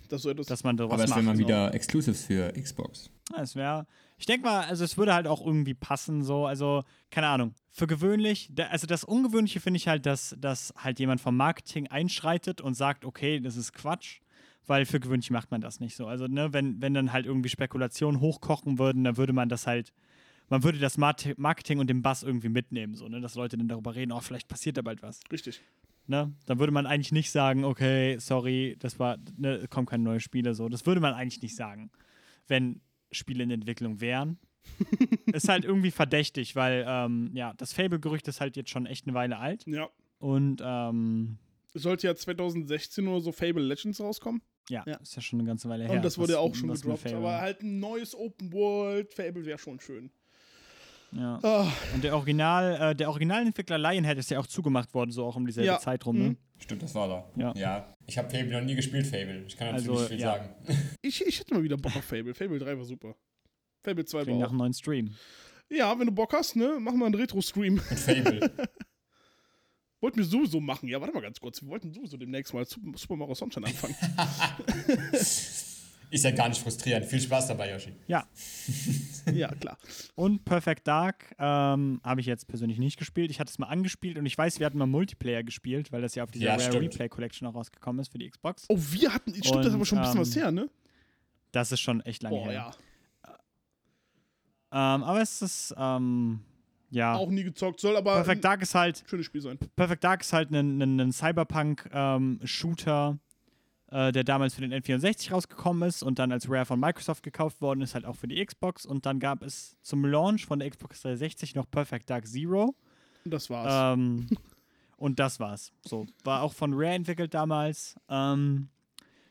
Das so dass man sowas Aber es macht. wäre mal so. wieder Exclusives für Xbox. Ja, Es wäre, ich denke mal, also es würde halt auch irgendwie passen, so, also, keine Ahnung. Für gewöhnlich, da- also das Ungewöhnliche finde ich halt, dass, dass halt jemand vom Marketing einschreitet und sagt, okay, das ist Quatsch, weil für gewöhnlich macht man das nicht so. Also, ne, wenn, wenn dann halt irgendwie Spekulationen hochkochen würden, dann würde man das halt, man würde das Marketing und den Bass irgendwie mitnehmen, so, ne, dass Leute dann darüber reden, oh, vielleicht passiert da bald was. Richtig. Ne? Dann würde man eigentlich nicht sagen, okay, sorry, das war, ne, kommen keine neuen Spiele so. Das würde man eigentlich nicht sagen, wenn Spiele in Entwicklung wären. ist halt irgendwie verdächtig, weil ähm, ja, das Fable-Gerücht ist halt jetzt schon echt eine Weile alt. Ja. Und ähm, Es sollte ja 2016 oder so Fable Legends rauskommen. ja, Ja. ist ja schon eine ganze Weile her. Und das wurde ja auch schon gedroppt. Aber halt ein neues Open World Fable wäre schon schön. Ja. Ah, Und der Original, äh, der Originalentwickler Lionhead ist ja auch zugemacht worden, so auch um dieselbe Ja. Zeit rum, ne? Mhm. Stimmt, das war da. Ja. Ja. Ich habe Fable noch nie gespielt, Fable. Ich kann dazu Also, nicht viel ja. sagen. ich, ich hätte mal wieder Bock auf Fable. Fable 3 war super. Fable 2 Klingt nach war einem auch. neuen Stream. Ja, wenn du Bock hast, ne, mach mal einen Retro-Stream. Mit Fable. Wollten wir sowieso machen. Ja, warte mal ganz kurz. Wir wollten sowieso demnächst mal Super Super Mario Sunshine anfangen. Ist ja gar nicht frustrierend. Viel Spaß dabei, Yoshi. Ja. ja, klar. Und Perfect Dark ähm, habe ich jetzt persönlich nicht gespielt. Ich hatte es mal angespielt und ich weiß, wir hatten mal Multiplayer gespielt, weil das ja auf dieser Ja, Rare stimmt. Replay Collection auch rausgekommen ist für die Xbox. Oh, wir hatten. Stimmt, das ist Und, aber schon ein bisschen was ähm, her, ne? Das ist schon echt lange Boah, her. ja. Ähm, aber es ist, ähm, ja. Auch nie gezockt. Soll aber Perfect Dark ist halt, schönes Spiel sein. Perfect Dark ist halt ein, Cyberpunk-Shooter, äh, der damals für den N64 rausgekommen ist und dann als Rare von Microsoft gekauft worden ist, halt auch für die Xbox. Und dann gab es zum Launch von der Xbox 360 noch Perfect Dark Zero. Und das war's. Ähm, und das war's. So, war auch von Rare entwickelt damals. Ähm,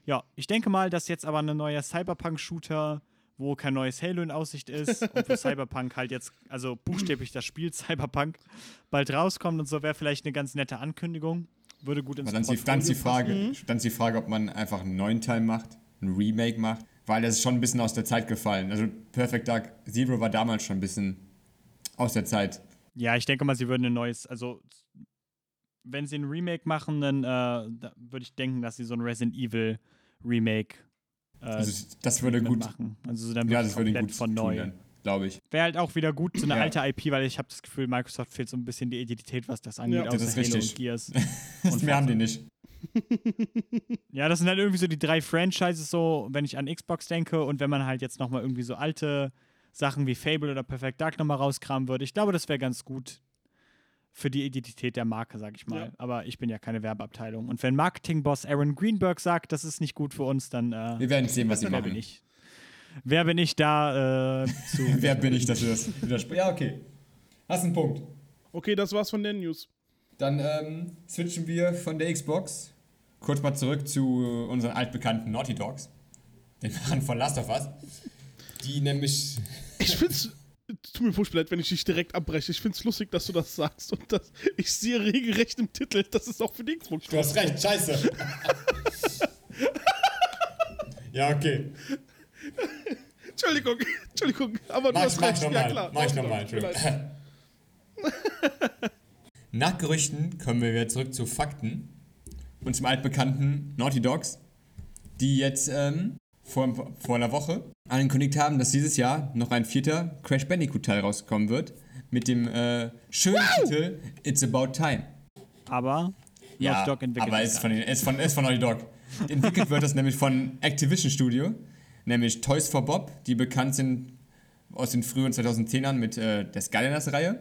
ja, ich denke mal, dass jetzt aber ein neuer Cyberpunk-Shooter, wo kein neues Halo in Aussicht ist und wo Cyberpunk halt jetzt, also buchstäblich das Spiel Cyberpunk, bald rauskommt und so, wäre vielleicht eine ganz nette Ankündigung. Würde gut ins dann ist die, dann ist die Portfolio Frage, Mhm. dann ist die Frage, ob man einfach einen neuen Teil macht, ein Remake macht, weil das ist schon ein bisschen aus der Zeit gefallen. Also Perfect Dark Zero war damals schon ein bisschen aus der Zeit. Ja, ich denke mal, sie würden ein neues, also wenn sie ein Remake machen, dann äh, da würde ich denken, dass sie so ein Resident Evil Remake äh, Also das würde gut. machen. Also so dann Ja, das würde gut von tun neu. dann, glaube ich. Wäre halt auch wieder gut, so eine Ja. alte IP, weil ich habe das Gefühl, Microsoft fehlt so ein bisschen die Identität, was das angeht, Ja. Das außer ist Halo richtig. und Gears. Und mehr haben die nicht. Ja, das sind halt irgendwie so die drei Franchises, so, wenn ich an Xbox denke und wenn man halt jetzt nochmal irgendwie so alte Sachen wie Fable oder Perfect Dark nochmal rauskramen würde. Ich glaube, das wäre ganz gut für die Identität der Marke, sag ich mal. Ja. Aber ich bin ja keine Werbeabteilung. Und wenn Marketingboss Aaron Greenberg sagt, das ist nicht gut für uns, dann äh, Wir werden sehen, was sie wer bin machen. ich? Wer bin ich da äh, zu. Wer bin ich, dass du das widersprichst? Ja, okay. Hast einen Punkt. Okay, das war's von den News. Dann ähm, switchen wir von der Xbox kurz mal zurück zu unseren altbekannten Naughty Dogs. Den Machen von Last of Us. Die nämlich. Ich find's. Tut mir furchtbar leid, wenn ich dich direkt abbreche. Ich find's lustig, dass du das sagst. Und das, ich sehe regelrecht im Titel, dass es auch für die Xbox Du hast recht, scheiße. ja, okay. Entschuldigung, Entschuldigung, aber du Mach ich, hast mach recht. ich Ja, nochmal. klar. mach ich nochmal, Entschuldigung. Nach Gerüchten kommen wir wieder zurück zu Fakten und zum altbekannten Naughty Dogs, die jetzt ähm, vor, vor einer Woche angekündigt haben, dass dieses Jahr noch ein vierter Crash Bandicoot-Teil rauskommen wird mit dem äh, schönen Titel It's About Time. Aber Ja, Naughty Dog entwickelt aber es ist von, den, ist von, es ist von Naughty Dog. Entwickelt wird das nämlich von Activision Studio, nämlich Toys for Bob, die bekannt sind aus den frühen 2010ern mit äh, der Skylanders-Reihe,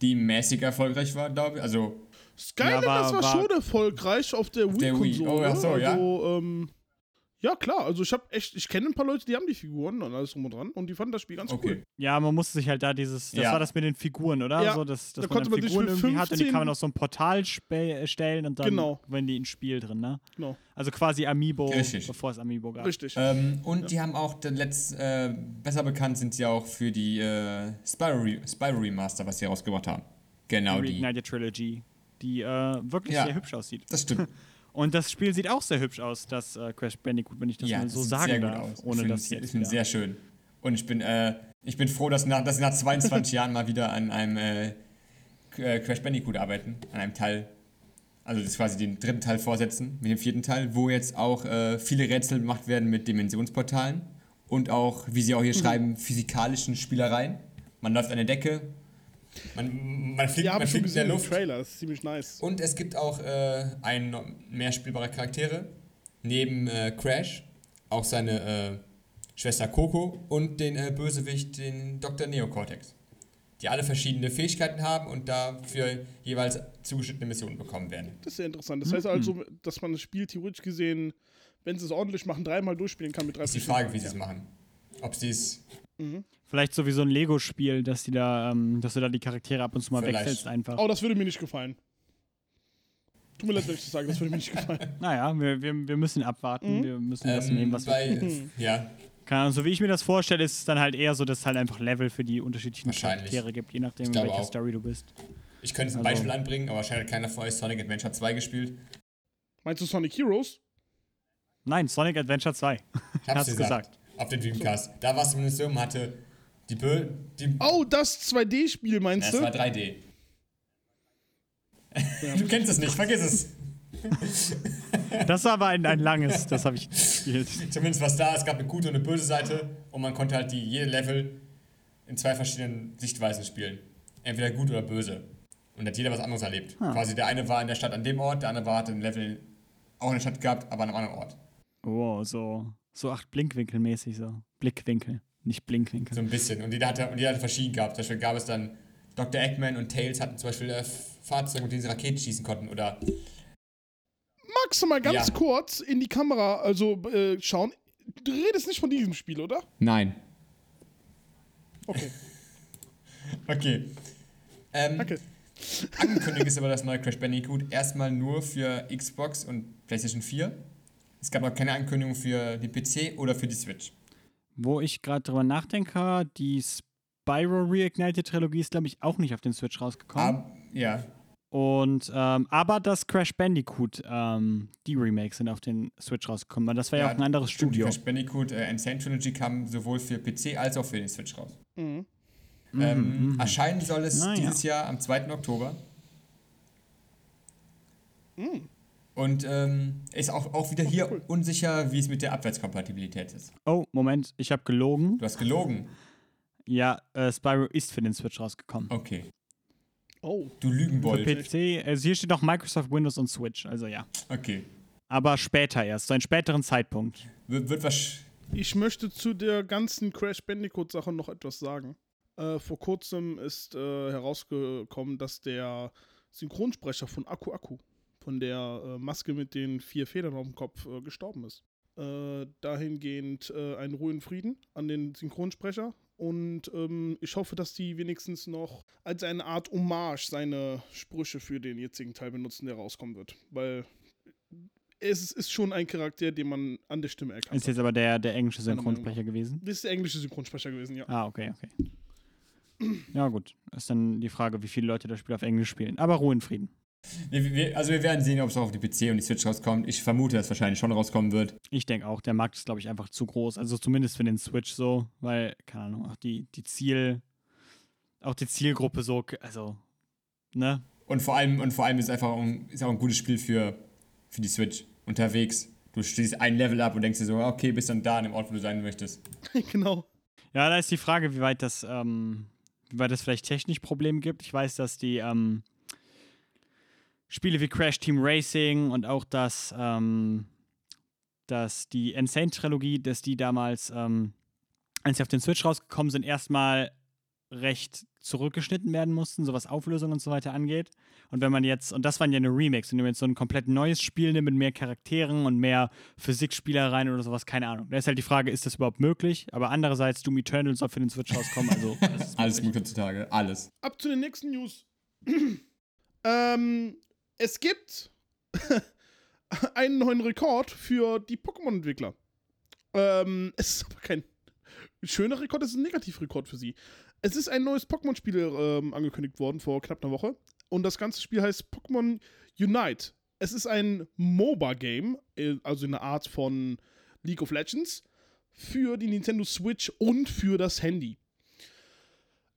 die mäßig erfolgreich war, glaube ich. Also, Skylanders Ja, war, war- war- schon erfolgreich auf der der Wii. Wii-Konsole. Oh, ach so, ja. also, ähm, ja, klar. Also ich habe echt, ich kenne ein paar Leute, die haben die Figuren und alles drum und dran und die fanden das Spiel ganz okay. cool. Ja, man musste sich halt da dieses, das Ja. war das mit den Figuren, oder? Ja, so, dass, dass da man konnte man Figuren irgendwie hat und die 15 kann man auf so ein Portal spe stellen und dann Genau. wenn die ins Spiel drin, ne? Genau, Also quasi Amiibo, Richtig. bevor es Amiibo gab. richtig. Ähm, und die haben auch, letzt, äh, besser bekannt sind sie auch für die äh, Spyro, Re Spyro Remaster, was sie rausgebracht haben. Genau die die. Trilogy, die äh, wirklich Ja. sehr hübsch aussieht. Das stimmt. Und das Spiel sieht auch sehr hübsch aus, das äh, Crash Bandicoot, wenn ich das ja, mal so sieht sagen sehr gut darf, aus. ohne ich finde jetzt wieder- sehr schön. Und ich bin, äh, ich bin froh, dass, nach, dass sie nach 22 Jahren mal wieder an einem äh, äh, Crash Bandicoot arbeiten, an einem Teil. Also das quasi den dritten Teil vorsetzen, mit dem vierten Teil, wo jetzt auch äh, viele Rätsel gemacht werden mit Dimensionsportalen und auch, wie sie auch hier Mhm. schreiben, physikalischen Spielereien. Man läuft an der Decke, man, man fliegt, man fliegt in der Luft. Trailer. Das ist ziemlich nice. Und es gibt auch äh, ein noch mehr spielbare Charaktere. Neben äh, Crash auch seine äh, Schwester Coco und den äh, Bösewicht, den Dr. Neocortex. Die alle verschiedene Fähigkeiten haben und dafür jeweils zugeschnittene Missionen bekommen werden. Das ist sehr interessant. Das heißt also, dass man das Spiel theoretisch gesehen, wenn sie es ordentlich machen, dreimal durchspielen kann mit drei Ist die Frage, wie sie es machen. Ob sie es Vielleicht so wie so ein Lego-Spiel, dass die da, ähm, dass du da die Charaktere ab und zu mal Vielleicht. wechselst einfach. Oh, das würde mir nicht gefallen. Tut mir leid, wenn ich das sage, das würde mir nicht gefallen. Naja, wir, wir, wir müssen abwarten, wir müssen das nehmen, was wir bei, Ja, Keine Ahnung, so wie ich mir das vorstelle, ist es dann halt eher so, dass es halt einfach Level für die unterschiedlichen. Charaktere gibt, je nachdem, in welcher auch. Story du bist. ich könnte jetzt ein Also- Beispiel anbringen, aber wahrscheinlich hat keiner von euch Sonic Adventure 2 gespielt. Meinst du Sonic Heroes? Nein, Sonic Adventure 2. Ich hab's gesagt. gesagt. Auf dem Dreamcast. Da war es zumindest so, man hatte die Bö... Die, Oh, das 2D-Spiel meinst das du? war 3D. Du kennst es nicht, vergiss es. Das war aber ein, ein langes, das habe ich gespielt. Zumindest was da, es gab eine gute und eine böse Seite und man konnte halt die jede Level in zwei verschiedenen Sichtweisen spielen. Entweder gut oder böse. Und hat jeder was anderes erlebt. Ah. Quasi der eine war in der Stadt an dem Ort, der andere war hat ein Level auch in der Stadt gehabt, aber an einem anderen Ort. Oh, so, so acht Blinkwinkel mäßig so. Blickwinkel, nicht Blinkwinkel. So ein bisschen. Und jeder hatte, und jeder hatte verschieden gehabt. Zum Beispiel gab es dann Dr. Eggman und Tails hatten zum Beispiel äh, Fahrzeuge, mit denen sie Raketen schießen konnten. Oder Magst du mal ganz Ja. kurz in die Kamera also äh, schauen? Du redest nicht von diesem Spiel, oder? Nein. Okay, Okay. Ähm, danke. Angekündigt ist aber das neue Crash Bandicoot erstmal nur für Xbox und PlayStation 4. Es gab noch keine Ankündigung für den PC oder für die Switch. Wo ich gerade drüber nachdenke, die Spyro Reignited Trilogie ist, glaube ich, auch nicht auf den Switch rausgekommen. Aber, ja, Und, ähm, aber das Crash Bandicoot, ähm, die Remakes sind auf den Switch rausgekommen. Das war ja, Ja, auch ein anderes Studio. Crash Bandicoot äh, Insane Trilogy kam sowohl für PC als auch für den Switch raus. Mhm. Ähm, Erscheinen soll es Naja. dieses Jahr am 2. Oktober. Und ähm, ist auch, auch wieder Oh, hier cool. unsicher, wie es mit der Abwärtskompatibilität ist. Oh, Moment, ich habe gelogen. Du hast gelogen. Ja, äh, Spyro ist für den Switch rausgekommen. Okay. Oh. Du Für Lügenbold. PC, also hier steht noch Microsoft Windows und Switch, also ja. Okay. Aber später erst, zu einem späteren Zeitpunkt. Wird, wird was. Ich möchte zu der ganzen Crash Bandicoot-Sache noch etwas sagen. Äh, vor kurzem ist äh, herausgekommen, dass der Synchronsprecher von Akku Akku, von der äh, Maske mit den vier Federn auf dem Kopf, äh, gestorben ist. Äh, dahingehend äh, einen ruhigen Frieden an den Synchronsprecher. Und ähm, ich hoffe, dass die wenigstens noch als eine Art Hommage seine Sprüche für den jetzigen Teil benutzen, der rauskommen wird. Weil es ist schon ein Charakter, den man an der Stimme erkannt. Ist jetzt aber der, der englische Synchronsprecher gewesen. Das ist der englische Synchronsprecher gewesen, ja. Ah, okay, okay. Ja, gut. Ist dann die Frage, wie viele Leute das Spiel auf Englisch spielen. Aber Ruhe in Frieden. Wir, wir, also wir werden sehen, ob es auch auf die PC und die Switch rauskommt. Ich vermute, dass es wahrscheinlich schon rauskommen wird. Ich denke auch, der Markt ist, glaube ich, einfach zu groß. Also zumindest für den Switch so, weil, keine Ahnung, auch die, die Ziel, auch die Zielgruppe so, also, ne? Und vor allem, und vor allem ist einfach ein, ist auch ein gutes Spiel für, für die Switch unterwegs. Du stehst ein Level ab und denkst dir so, okay, bist dann da an dem Ort, wo du sein möchtest. genau. Ja, da ist die Frage, wie weit das, ähm, wie weit es vielleicht technisch Probleme gibt. Ich weiß, dass die ähm, Spiele wie Crash Team Racing und auch das, ähm, dass die Insane-Trilogie, dass die damals, ähm, als sie auf den Switch rausgekommen sind, erstmal recht zurückgeschnitten werden mussten, so was Auflösung und so weiter angeht. Und wenn man jetzt, und das waren ja nur Remakes, wenn man jetzt so ein komplett neues Spiel nimmt mit mehr Charakteren und mehr Physikspielereien oder sowas, keine Ahnung. Da ist halt die Frage, ist das überhaupt möglich? Aber andererseits, Doom Eternal soll für den Switch rauskommen, also Alles möglich heutzutage. Alles. Ab zu den nächsten News. ähm, es gibt einen neuen Rekord für die Pokémon-Entwickler. Ähm, es ist aber kein schöner Rekord, es ist ein Negativrekord für sie. Es ist ein neues Pokémon-Spiel ähm, angekündigt worden vor knapp einer Woche. Und das ganze Spiel heißt Pokémon Unite. Es ist ein MOBA-Game, äh, also eine Art von League of Legends, für die Nintendo Switch und für das Handy.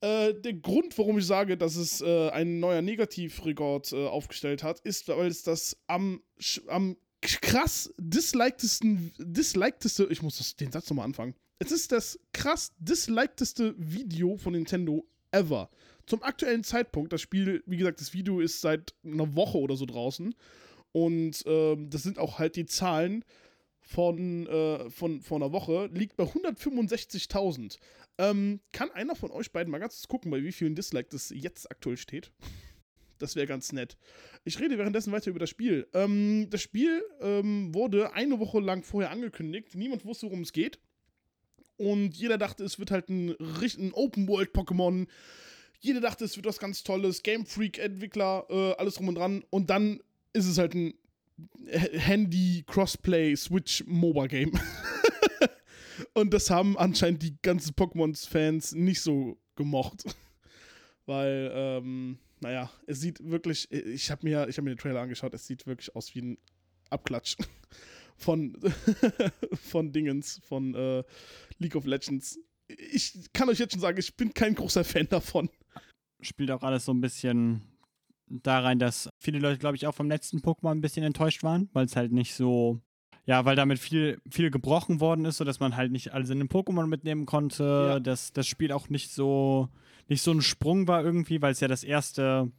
Äh, der Grund, warum ich sage, dass es äh, ein neuer Negativrekord äh, aufgestellt hat, ist, weil es das am, am krass dislikedtesten, dislikedeste, ich muss das, den Satz nochmal anfangen. Es ist das krass dislikedeste Video von Nintendo ever. Zum aktuellen Zeitpunkt, das Spiel, wie gesagt, das Video ist seit einer Woche oder so draußen. Und ähm, das sind auch halt die Zahlen von, äh, von, von einer Woche, liegt bei 165.000. Ähm, kann einer von euch beiden mal ganz kurz gucken, bei wie vielen Dislike das jetzt aktuell steht? Das wäre ganz nett. Ich rede währenddessen weiter über das Spiel. Ähm, das Spiel ähm, wurde eine Woche lang vorher angekündigt. Niemand wusste, worum es geht. Und jeder dachte, es wird halt ein, ein Open-World-Pokémon. Jeder dachte, es wird was ganz Tolles. Game Freak-Entwickler, äh, alles drum und dran. Und dann ist es halt ein H- Handy-Crossplay-Switch-MOBA-Game. Und das haben anscheinend die ganzen Pokémon-Fans nicht so gemocht. Weil, ähm, naja, es sieht wirklich, ich habe mir, hab mir den Trailer angeschaut, es sieht wirklich aus wie ein Abklatsch von, von Dingens, von äh, League of Legends. Ich kann euch jetzt schon sagen, ich bin kein großer Fan davon. Spielt auch alles so ein bisschen da rein, dass viele Leute, glaube ich, auch vom letzten Pokémon ein bisschen enttäuscht waren, weil es halt nicht so, ja, weil damit viel, viel gebrochen worden ist, sodass man halt nicht alles in den Pokémon mitnehmen konnte, Ja. dass das Spiel auch nicht so, nicht so ein Sprung war irgendwie, weil es ja das erste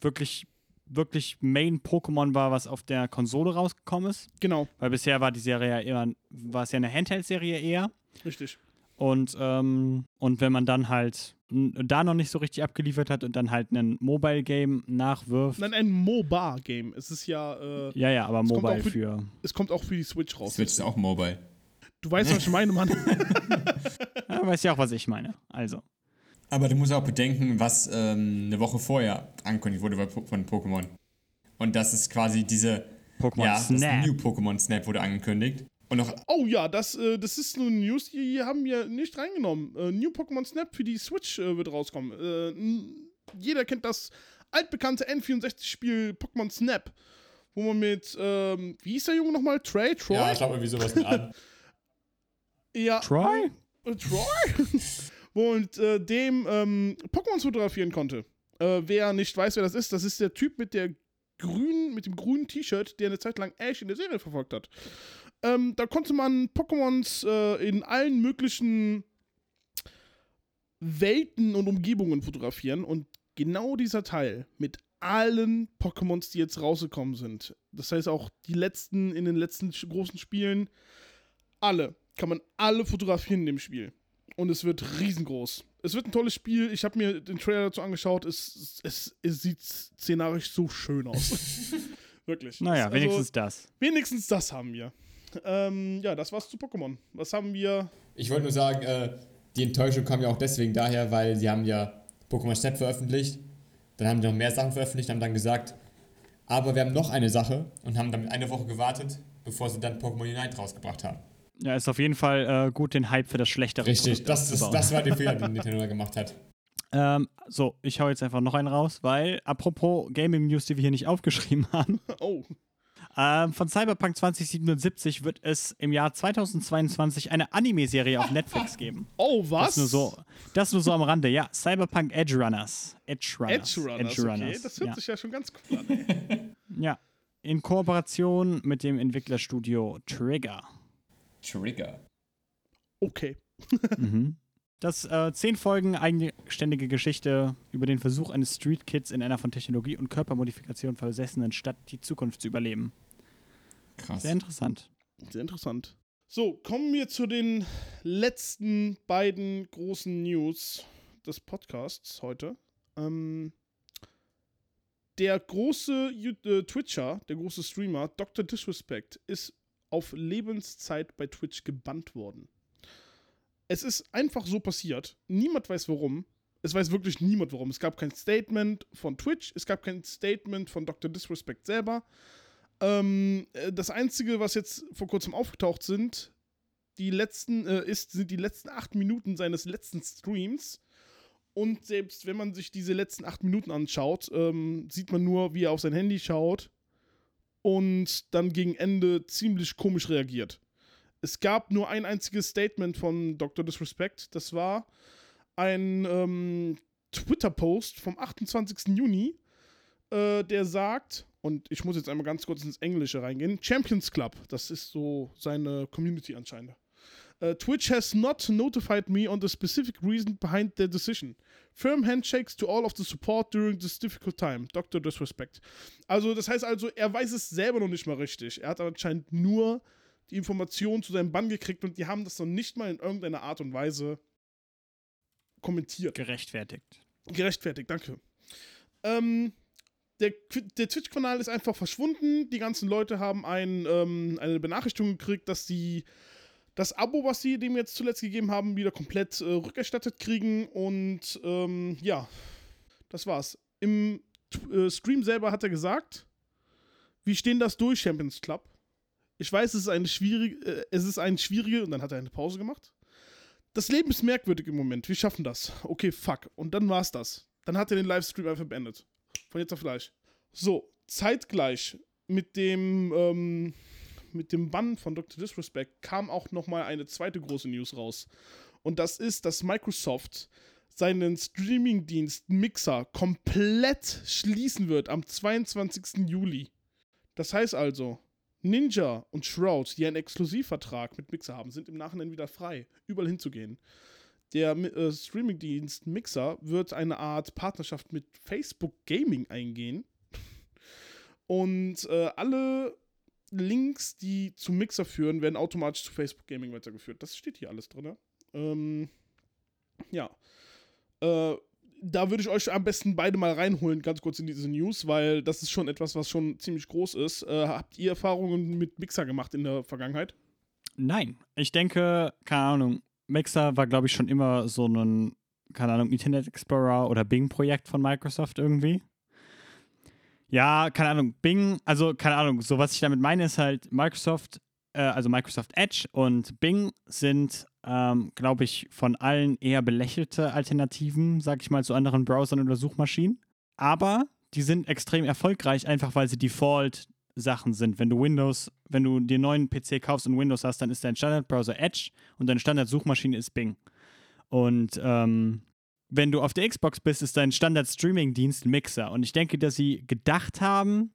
wirklich, wirklich Main-Pokémon war, was auf der Konsole rausgekommen ist. Genau, Weil bisher war die Serie ja immer, war es ja eine Handheld-Serie eher. richtig. Und, ähm, und wenn man dann halt da noch nicht so richtig abgeliefert hat und dann halt ein Mobile-Game nachwirft. Nein, ein MOBA-Game. Es ist ja, äh, ja, ja, aber Mobile für- für. es kommt auch für die Switch raus. Switch ist auch mobile. Du weißt, was ich meine, Mann. Ja, weiß ja auch, was ich meine. Also. Aber du musst auch bedenken, was ähm, eine Woche vorher angekündigt wurde von Pokémon. Und das ist quasi diese. Pokémon ja, das Snap. New Pokémon Snap wurde angekündigt. Und noch. Oh ja, das, äh, das ist eine News, die haben wir nicht reingenommen. Äh, New Pokémon Snap für die Switch äh, wird rauskommen. Äh, jeder kennt das altbekannte N64-Spiel Pokémon Snap, wo man mit, ähm, wie hieß der Junge nochmal? Trey? Troy? glaube irgendwie sowas mit an. Ja, Troy? Äh, Troy? und äh, dem ähm, Pokémon fotografieren konnte. Äh, wer nicht weiß, wer das ist, das ist der Typ mit der grünen, mit dem grünen T-Shirt, der eine Zeit lang Ash in der Serie verfolgt hat. Ähm, da konnte man Pokémons äh, in allen möglichen Welten und Umgebungen fotografieren und genau dieser Teil mit allen Pokémons, die jetzt rausgekommen sind, das heißt auch die letzten in den letzten großen Spielen, alle, kann man alle fotografieren in dem Spiel. Und es wird riesengroß. Es wird ein tolles Spiel. Ich habe mir den Trailer dazu angeschaut. Es, es, es sieht szenarisch so schön aus. Wirklich. Naja, also, wenigstens das. Wenigstens das haben wir. Ähm, ja, das war's zu Pokémon. Was haben wir? Ich wollte nur sagen, äh, die Enttäuschung kam ja auch deswegen daher, weil sie haben ja Pokémon Snap veröffentlicht, dann haben sie noch mehr Sachen veröffentlicht, haben dann gesagt, aber wir haben noch eine Sache und haben dann eine Woche gewartet, bevor sie dann Pokémon Unite rausgebracht haben. Ja, ist auf jeden Fall äh, gut, den Hype für das schlechtere Richtig, Produkt das, ist, das war der Fehler, den Nintendo da gemacht hat. Ähm, so, ich hau jetzt einfach noch einen raus, weil apropos Gaming News, die wir hier nicht aufgeschrieben haben. Oh, Ähm, von Cyberpunk 2077 wird es im Jahr 2022 eine Anime-Serie auf Netflix geben. oh, was? Das nur so, das nur so am Rande, ja. Cyberpunk Edge Runners. Edge Runners. Edge Runners, okay. Das hört ja. sich ja schon ganz cool an. ja. In Kooperation mit dem Entwicklerstudio Trigger. Trigger. Okay. mhm. Das äh, zehn Folgen eigenständige Geschichte über den Versuch eines Street Kids in einer von Technologie und Körpermodifikation versessenen Stadt die Zukunft zu überleben. Krass. Sehr interessant. Sehr interessant. So, kommen wir zu den letzten beiden großen News des Podcasts heute. Ähm, der große äh, Twitcher, der große Streamer, Dr. Disrespect, ist auf Lebenszeit bei Twitch gebannt worden. Es ist einfach so passiert. Niemand weiß warum. Es weiß wirklich niemand warum. Es gab kein Statement von Twitch, es gab kein Statement von Dr. Disrespect selber. Ähm, äh, das Einzige, was jetzt vor kurzem aufgetaucht sind, die letzten, äh, ist, sind die letzten acht Minuten seines letzten Streams. Und selbst wenn man sich diese letzten acht Minuten anschaut, ähm, sieht man nur, wie er auf sein Handy schaut und dann gegen Ende ziemlich komisch reagiert. Es gab nur ein einziges Statement von Dr. Disrespect. Das war ein ähm, Twitter-Post vom 28. Juni, äh, der sagt, und ich muss jetzt einmal ganz kurz ins Englische reingehen, Champions Club, das ist so seine Community anscheinend. Uh, Twitch has not notified me on the specific reason behind their decision. Firm handshakes to all of the support during this difficult time. Dr. Disrespect. Also, das heißt also, er weiß es selber noch nicht mal richtig. Er hat anscheinend nur die Informationen zu seinem Bann gekriegt und die haben das noch nicht mal in irgendeiner Art und Weise kommentiert. Gerechtfertigt. Gerechtfertigt, danke. Ähm, der, der Twitch-Kanal ist einfach verschwunden. Die ganzen Leute haben ein, ähm, eine Benachrichtigung gekriegt, dass sie das Abo, was sie dem jetzt zuletzt gegeben haben, wieder komplett äh, rückerstattet kriegen. Und ähm, ja, das war's. Im äh, Stream selber hat er gesagt, wir stehen das durch, Champions Club. Ich weiß, es ist eine schwierige, äh, es ist eine schwierige, und dann hat er eine Pause gemacht. Das Leben ist merkwürdig im Moment. Wir schaffen das. Okay, fuck. Und dann war's das. Dann hat er den Livestream einfach beendet. Von jetzt auf gleich. So, zeitgleich mit dem, ähm, mit dem Bann von Dr. Disrespect kam auch nochmal eine zweite große News raus. Und das ist, dass Microsoft seinen Streamingdienst Mixer komplett schließen wird am 22. Juli. Das heißt also, Ninja und Shroud, die einen Exklusivvertrag mit Mixer haben, sind im Nachhinein wieder frei, überall hinzugehen. Der äh, Streamingdienst Mixer wird eine Art Partnerschaft mit Facebook Gaming eingehen. Und äh, alle Links, die zu Mixer führen, werden automatisch zu Facebook Gaming weitergeführt. Das steht hier alles drin. Ähm, ja. Äh, da würde ich euch am besten beide mal reinholen, ganz kurz in diese News, weil das ist schon etwas, was schon ziemlich groß ist. Äh, habt ihr Erfahrungen mit Mixer gemacht in der Vergangenheit? Nein, ich denke, keine Ahnung, Mixer war, glaube ich, schon immer so ein, keine Ahnung, Internet Explorer oder Bing-Projekt von Microsoft irgendwie. Ja, keine Ahnung, Bing, also keine Ahnung, so was ich damit meine, ist halt Microsoft, äh, also Microsoft Edge und Bing sind, ähm, glaube ich, von allen eher belächelte Alternativen, sag ich mal, zu anderen Browsern oder Suchmaschinen. Aber die sind extrem erfolgreich, einfach weil sie Default Sachen sind. Wenn du Windows, wenn du den neuen PC kaufst und Windows hast, dann ist dein Standardbrowser Edge und deine Standardsuchmaschine ist Bing. Und ähm, wenn du auf der Xbox bist, ist dein Standard-Streaming-Dienst Mixer. Und ich denke, dass sie gedacht haben,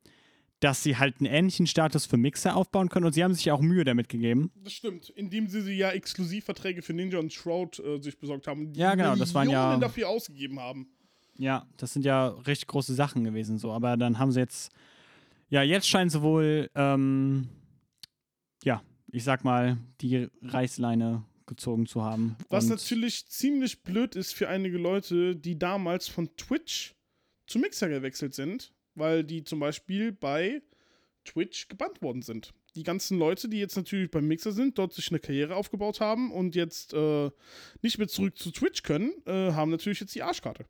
dass sie halt einen ähnlichen Status für Mixer aufbauen können und sie haben sich ja auch Mühe damit gegeben. Das stimmt, indem sie ja Exklusivverträge für Ninja und Shroud äh, sich besorgt haben. Die Ja, genau, das waren ja- dafür ausgegeben haben. Ja, das sind ja richtig große Sachen gewesen, so. Aber dann haben sie jetzt, ja, jetzt scheinen sie wohl, ähm, ja, ich sag mal, die Reißleine gezogen zu haben. Was natürlich ziemlich blöd ist für einige Leute, die damals von Twitch zu Mixer gewechselt sind, weil die zum Beispiel bei Twitch gebannt worden sind. Die ganzen Leute, die jetzt natürlich beim Mixer sind, dort sich eine Karriere aufgebaut haben und jetzt äh, nicht mehr zurück zu Twitch können, äh, haben natürlich jetzt die Arschkarte.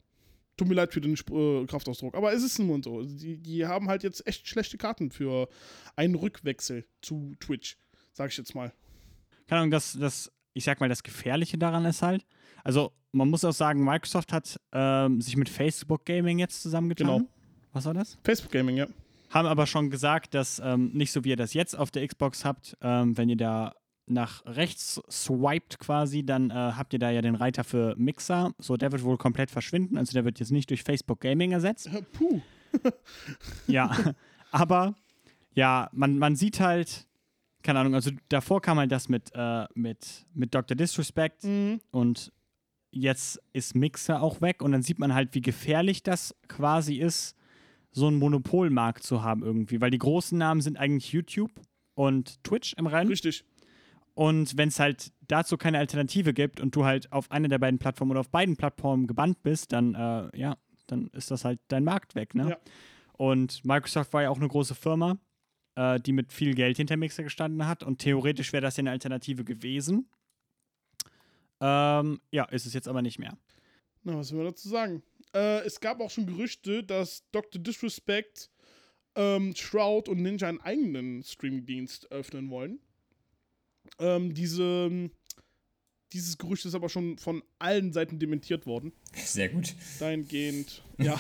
Tut mir leid für den äh, Kraftausdruck, aber es ist nun so. Die, die haben halt jetzt echt schlechte Karten für einen Rückwechsel zu Twitch, sag ich jetzt mal. keine Ahnung, das, das, ich sag mal, das Gefährliche daran ist halt, also man muss auch sagen, Microsoft hat ähm, sich mit Facebook Gaming jetzt zusammengetan. Genau. Was war das? Facebook Gaming, ja. Haben aber schon gesagt, dass ähm, nicht so wie ihr das jetzt auf der Xbox habt, ähm, wenn ihr da nach rechts swiped quasi, dann äh, habt ihr da ja den Reiter für Mixer. So, der wird wohl komplett verschwinden. Also der wird jetzt nicht durch Facebook Gaming ersetzt. Äh, Puh. Ja, aber ja, man, man sieht halt, keine Ahnung, also davor kam halt das mit, äh, mit, mit Dr. Disrespect Mhm. und jetzt ist Mixer auch weg und dann sieht man halt, wie gefährlich das quasi ist, so einen Monopolmarkt zu haben irgendwie, weil die großen Namen sind eigentlich YouTube und Twitch im Rennen Richtig. und wenn es halt dazu keine Alternative gibt und du halt auf einer der beiden Plattformen oder auf beiden Plattformen gebannt bist, dann äh, ja, dann ist das halt dein Markt weg, ne? Ja. Und Microsoft war ja auch eine große Firma, äh, die mit viel Geld hinter Mixer gestanden hat und theoretisch wäre das ja eine Alternative gewesen. Ähm, ja, ist es jetzt aber nicht mehr. Na, was will man dazu sagen? Äh, es gab auch schon Gerüchte, dass Dr. Disrespect, ähm, Shroud und Ninja einen eigenen Streamingdienst öffnen wollen. Ähm, diese, dieses Gerücht ist aber schon von allen Seiten dementiert worden. Sehr gut. Dahingehend, ja.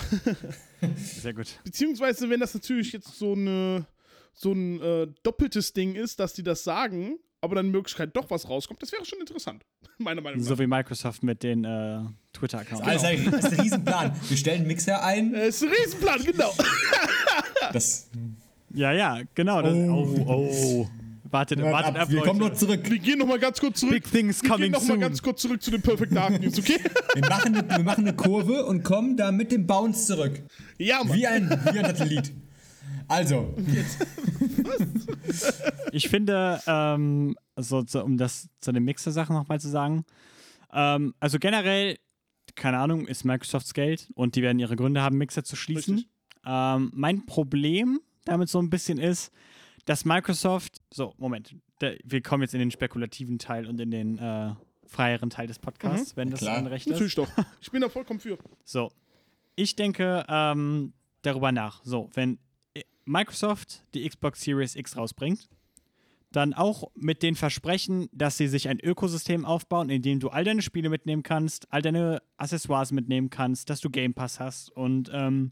Sehr gut. Beziehungsweise, wenn das natürlich jetzt so, eine, so ein äh, doppeltes Ding ist, dass die das sagen, aber dann in Möglichkeit doch was rauskommt, das wäre schon interessant. Meiner Meinung nach. So wie Microsoft mit den äh, Twitter-Accounts. Alles eigentlich- das ist ein Riesenplan. Wir stellen einen Mixer ein. äh, ist ein Riesenplan, genau. Das, Ja, ja, genau. Das, oh, oh. Wartet, wartet ab, wir kommen noch Leute. zurück. Wir gehen nochmal ganz kurz zurück. Big things Wir gehen coming nochmal soon. ganz kurz zurück zu den Perfect Dark News, okay? Wir machen, eine, wir machen eine Kurve und kommen da mit dem Bounce zurück. ja, Mann. Wie ein, wie ein Satellit. Also, Ich finde, ähm, so, so, um das zu den Mixer-Sachen nochmal zu sagen, ähm, also generell, keine Ahnung, ist Microsofts Geld und die werden ihre Gründe haben, Mixer zu schließen. Ähm, mein Problem damit so ein bisschen ist, dass Microsoft, so, Moment, da, wir kommen jetzt in den spekulativen Teil und in den äh, freieren Teil des Podcasts, wenn das Klar. Recht ist. Natürlich doch. Ich bin da vollkommen für. So, ich denke ähm, darüber nach. So, wenn Microsoft die Xbox Series X rausbringt, dann auch mit den Versprechen, dass sie sich ein Ökosystem aufbauen, in dem du all deine Spiele mitnehmen kannst, all deine Accessoires mitnehmen kannst, dass du Game Pass hast und ähm,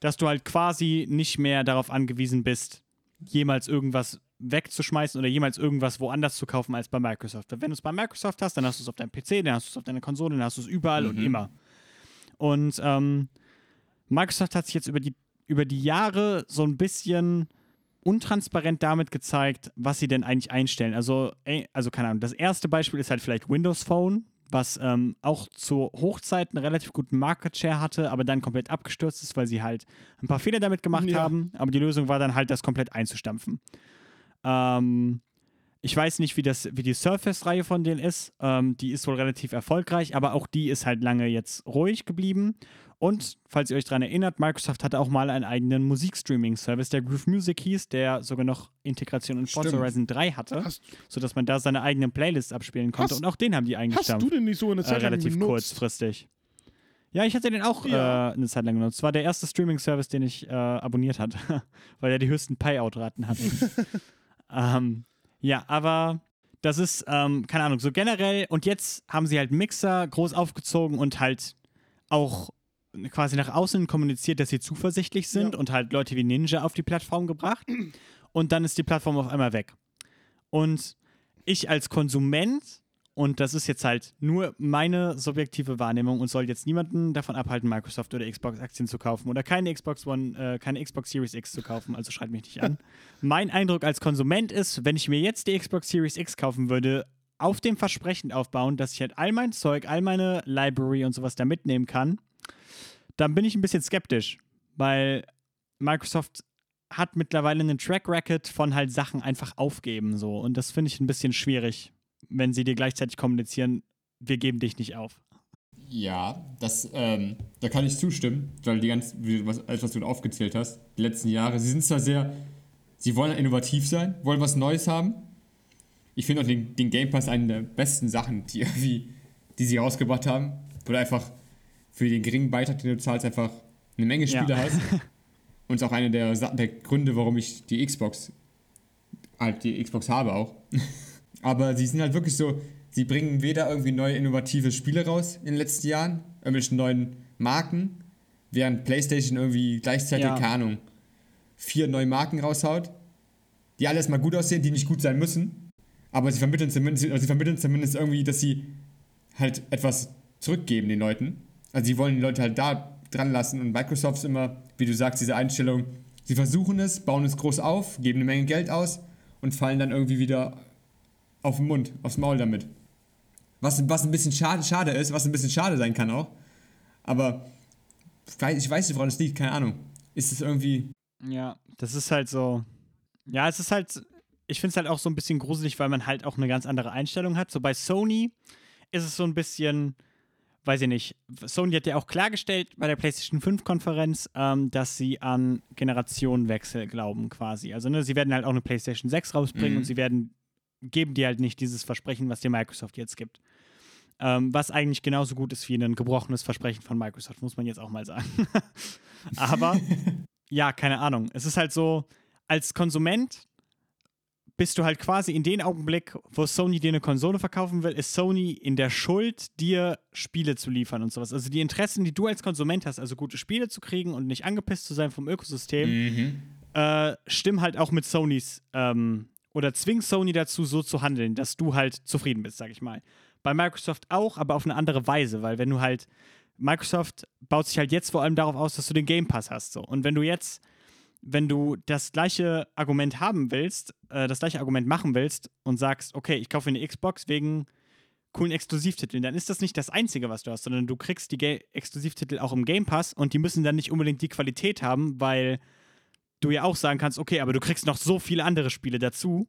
dass du halt quasi nicht mehr darauf angewiesen bist, jemals irgendwas wegzuschmeißen oder jemals irgendwas woanders zu kaufen als bei Microsoft. Wenn du es bei Microsoft hast, dann hast du es auf deinem PC, dann hast du es auf deiner Konsole, dann hast du es überall und immer. Und ähm, Microsoft hat sich jetzt über die, über die Jahre so ein bisschen untransparent damit gezeigt, was sie denn eigentlich einstellen. Also, also keine Ahnung, das erste Beispiel ist halt vielleicht Windows Phone, was ähm, auch zu Hochzeiten einen relativ guten Market Share hatte, aber dann komplett abgestürzt ist, weil sie halt ein paar Fehler damit gemacht Ja. haben. Aber die Lösung war dann halt, das komplett einzustampfen. Ähm, ich weiß nicht, wie, das, wie die Surface-Reihe von denen ist. Ähm, die ist wohl relativ erfolgreich, aber auch die ist halt lange jetzt ruhig geblieben. Und falls ihr euch daran erinnert, Microsoft hatte auch mal einen eigenen Musikstreaming-Service, der Groove Music hieß, der sogar noch Integration in Forza Stimmt. Horizon 3 hatte, Hast, sodass man da seine eigenen Playlists abspielen konnte. Hast- und auch den haben die hast eingestampft. du denn nicht so eine Äh, Zeit lang relativ benutzt? kurzfristig. Ja, ich hatte den auch Ja. äh, eine Zeit lang genutzt. Das war der erste Streaming-Service, den ich äh, abonniert hatte, weil er die höchsten Payout-Raten hatte. ähm, ja, aber das ist, ähm, keine Ahnung, so generell. Und jetzt haben sie halt Mixer groß aufgezogen und halt auch quasi nach außen kommuniziert, dass sie zuversichtlich sind Ja. und halt Leute wie Ninja auf die Plattform gebracht. Und dann ist die Plattform auf einmal weg. Und ich als Konsument und das ist jetzt halt nur meine subjektive Wahrnehmung und soll jetzt niemanden davon abhalten, Microsoft oder Xbox-Aktien zu kaufen oder keine Xbox One, äh, keine Xbox Series X zu kaufen, also schreit mich nicht an. mein Eindruck als Konsument ist, wenn ich mir jetzt die Xbox Series X kaufen würde, auf dem Versprechen aufbauen, dass ich halt all mein Zeug, all meine Library und sowas da mitnehmen kann, dann bin ich ein bisschen skeptisch, weil Microsoft hat mittlerweile einen Track Record von halt Sachen einfach aufgeben so und das finde ich ein bisschen schwierig wenn sie dir gleichzeitig kommunizieren, wir geben dich nicht auf. Ja, das, ähm, da kann ich zustimmen, weil die ganzen, was, alles, was du aufgezählt hast, die letzten Jahre, sie sind zwar sehr, sie wollen innovativ sein, wollen was Neues haben. Ich finde auch den, den Game Pass eine der besten Sachen, die, irgendwie, die sie rausgebracht haben, wo du einfach für den geringen Beitrag, den du zahlst, einfach eine Menge Spiele ja. hast. Und ist auch einer der, der Gründe, warum ich die Xbox, halt die Xbox habe auch. Aber sie sind halt wirklich so, sie bringen weder irgendwie neue innovative Spiele raus in den letzten Jahren, irgendwelche neuen Marken, während PlayStation irgendwie gleichzeitig, ja. keine Ahnung, vier neue Marken raushaut, die alles mal gut aussehen, die nicht gut sein müssen. Aber sie vermitteln zumindest, also sie vermitteln zumindest irgendwie, dass sie halt etwas zurückgeben den Leuten. Also sie wollen die Leute halt da dran lassen und Microsoft ist immer, wie du sagst, diese Einstellung, sie versuchen es, bauen es groß auf, geben eine Menge Geld aus und fallen dann irgendwie wieder auf den Mund, aufs Maul damit. Was, was ein bisschen schade, schade ist, was ein bisschen schade sein kann auch. Aber ich weiß nicht, woran es liegt, keine Ahnung. Ist es irgendwie. Ja, das ist halt so. Ja, es ist halt. Ich finde es halt auch so ein bisschen gruselig, weil man halt auch eine ganz andere Einstellung hat. So bei Sony ist es so ein bisschen. Weiß ich nicht. Sony hat ja auch klargestellt bei der PlayStation 5-Konferenz, ähm, dass sie an Generationenwechsel glauben, quasi. Also, ne, sie werden halt auch eine PlayStation 6 rausbringen mhm. und sie werden geben dir halt nicht dieses Versprechen, was dir Microsoft jetzt gibt. Ähm, was eigentlich genauso gut ist wie ein gebrochenes Versprechen von Microsoft, muss man jetzt auch mal sagen. Aber ja, keine Ahnung. Es ist halt so, als Konsument bist du halt quasi in dem Augenblick, wo Sony dir eine Konsole verkaufen will, ist Sony in der Schuld, dir Spiele zu liefern und sowas. Also die Interessen, die du als Konsument hast, also gute Spiele zu kriegen und nicht angepisst zu sein vom Ökosystem, mhm. äh, stimmen halt auch mit Sonys ähm, oder zwingst Sony dazu, so zu handeln, dass du halt zufrieden bist, sag ich mal. Bei Microsoft auch, aber auf eine andere Weise, weil wenn du halt, Microsoft baut sich halt jetzt vor allem darauf aus, dass du den Game Pass hast, so. Und wenn du jetzt, wenn du das gleiche Argument haben willst, äh, das gleiche Argument machen willst und sagst, okay, ich kaufe eine Xbox wegen coolen Exklusivtiteln, dann ist das nicht das Einzige, was du hast, sondern du kriegst die Ga Exklusivtitel auch im Game Pass und die müssen dann nicht unbedingt die Qualität haben, weil du ja auch sagen kannst, okay, aber du kriegst noch so viele andere Spiele dazu.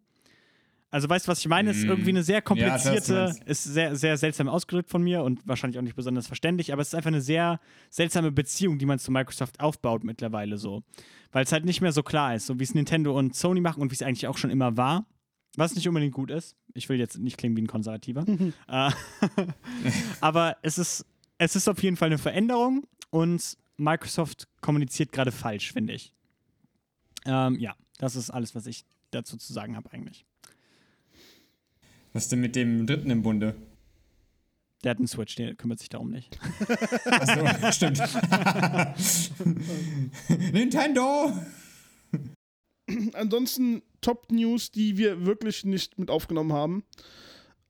Also weißt du, was ich meine? Ist irgendwie eine sehr komplizierte, ja, ist sehr, sehr seltsam ausgedrückt von mir und wahrscheinlich auch nicht besonders verständlich, aber es ist einfach eine sehr seltsame Beziehung, die man zu Microsoft aufbaut mittlerweile so. Weil es halt nicht mehr so klar ist, so wie es Nintendo und Sony machen und wie es eigentlich auch schon immer war. Was nicht unbedingt gut ist. Ich will jetzt nicht klingen wie ein Konservativer. Äh, aber es ist, es ist auf jeden Fall eine Veränderung und Microsoft kommuniziert gerade falsch, finde ich. Ähm, ja, das ist alles, was ich dazu zu sagen habe eigentlich. Was denn mit dem dritten im Bunde? Der hat einen Switch, der kümmert sich darum nicht. Achso, stimmt. Nintendo! Ansonsten Top-News, die wir wirklich nicht mit aufgenommen haben.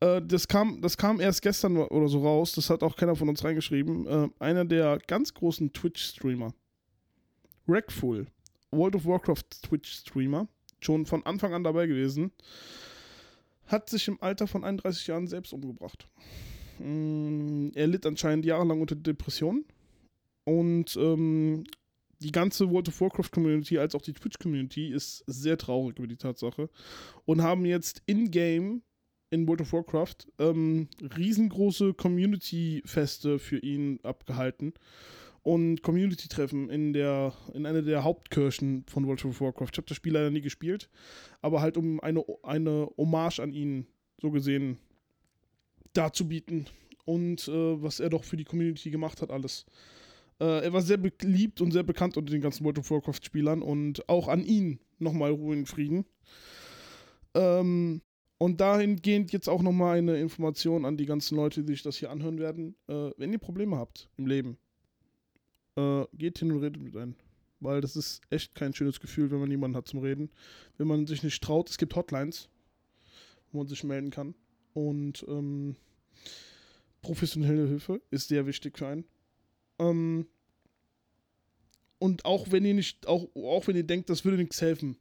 Äh, das, kam, das kam erst gestern oder so raus, das hat auch keiner von uns reingeschrieben. Äh, einer der ganz großen Twitch-Streamer, Rackful, World of Warcraft Twitch-Streamer, schon von Anfang an dabei gewesen, hat sich im Alter von 31 Jahren selbst umgebracht. Mm, er litt anscheinend jahrelang unter Depressionen und ähm, die ganze World of Warcraft Community als auch die Twitch Community ist sehr traurig über die Tatsache und haben jetzt in-game in World of Warcraft ähm, riesengroße Community-Feste für ihn abgehalten und Community-Treffen in der in einer der Hauptkirchen von World of Warcraft. Ich habe das Spiel leider nie gespielt, aber halt um eine, eine Hommage an ihn so gesehen darzubieten und äh, was er doch für die Community gemacht hat alles. Äh, er war sehr beliebt und sehr bekannt unter den ganzen World of Warcraft-Spielern und auch an ihn nochmal Ruhe in Frieden. Ähm, und dahingehend jetzt auch nochmal eine Information an die ganzen Leute, die sich das hier anhören werden. Äh, wenn ihr Probleme habt im Leben, äh, geht hin und redet mit einem. Weil das ist echt kein schönes Gefühl, wenn man niemanden hat zum Reden. Wenn man sich nicht traut, es gibt Hotlines, wo man sich melden kann. Und ähm, professionelle Hilfe ist sehr wichtig für einen. Ähm, und auch wenn ihr nicht, auch, auch wenn ihr denkt, das würde nichts helfen,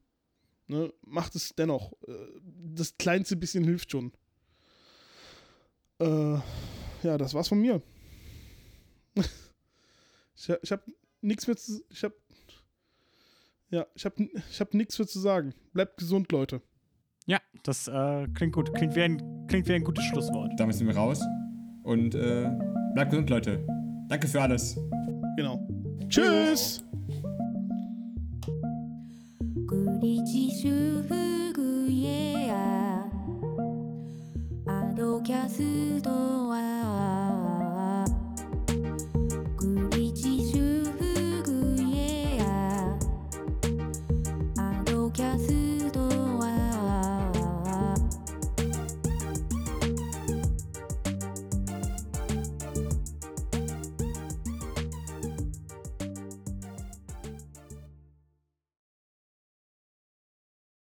ne, macht es dennoch. Äh, Das kleinste bisschen hilft schon. Äh, ja, das war's von mir. ich ha- ich habe nichts mehr zu. Ich habe. Ja, ich habe ich hab nichts mehr zu sagen. Bleibt gesund, Leute. Ja, das äh, klingt gut. Klingt wie, ein, klingt wie ein gutes Schlusswort. Damit sind wir raus. Und äh, bleibt gesund, Leute. Danke für alles. Genau. Tschüss! グリチシュフグイエアアドキャスト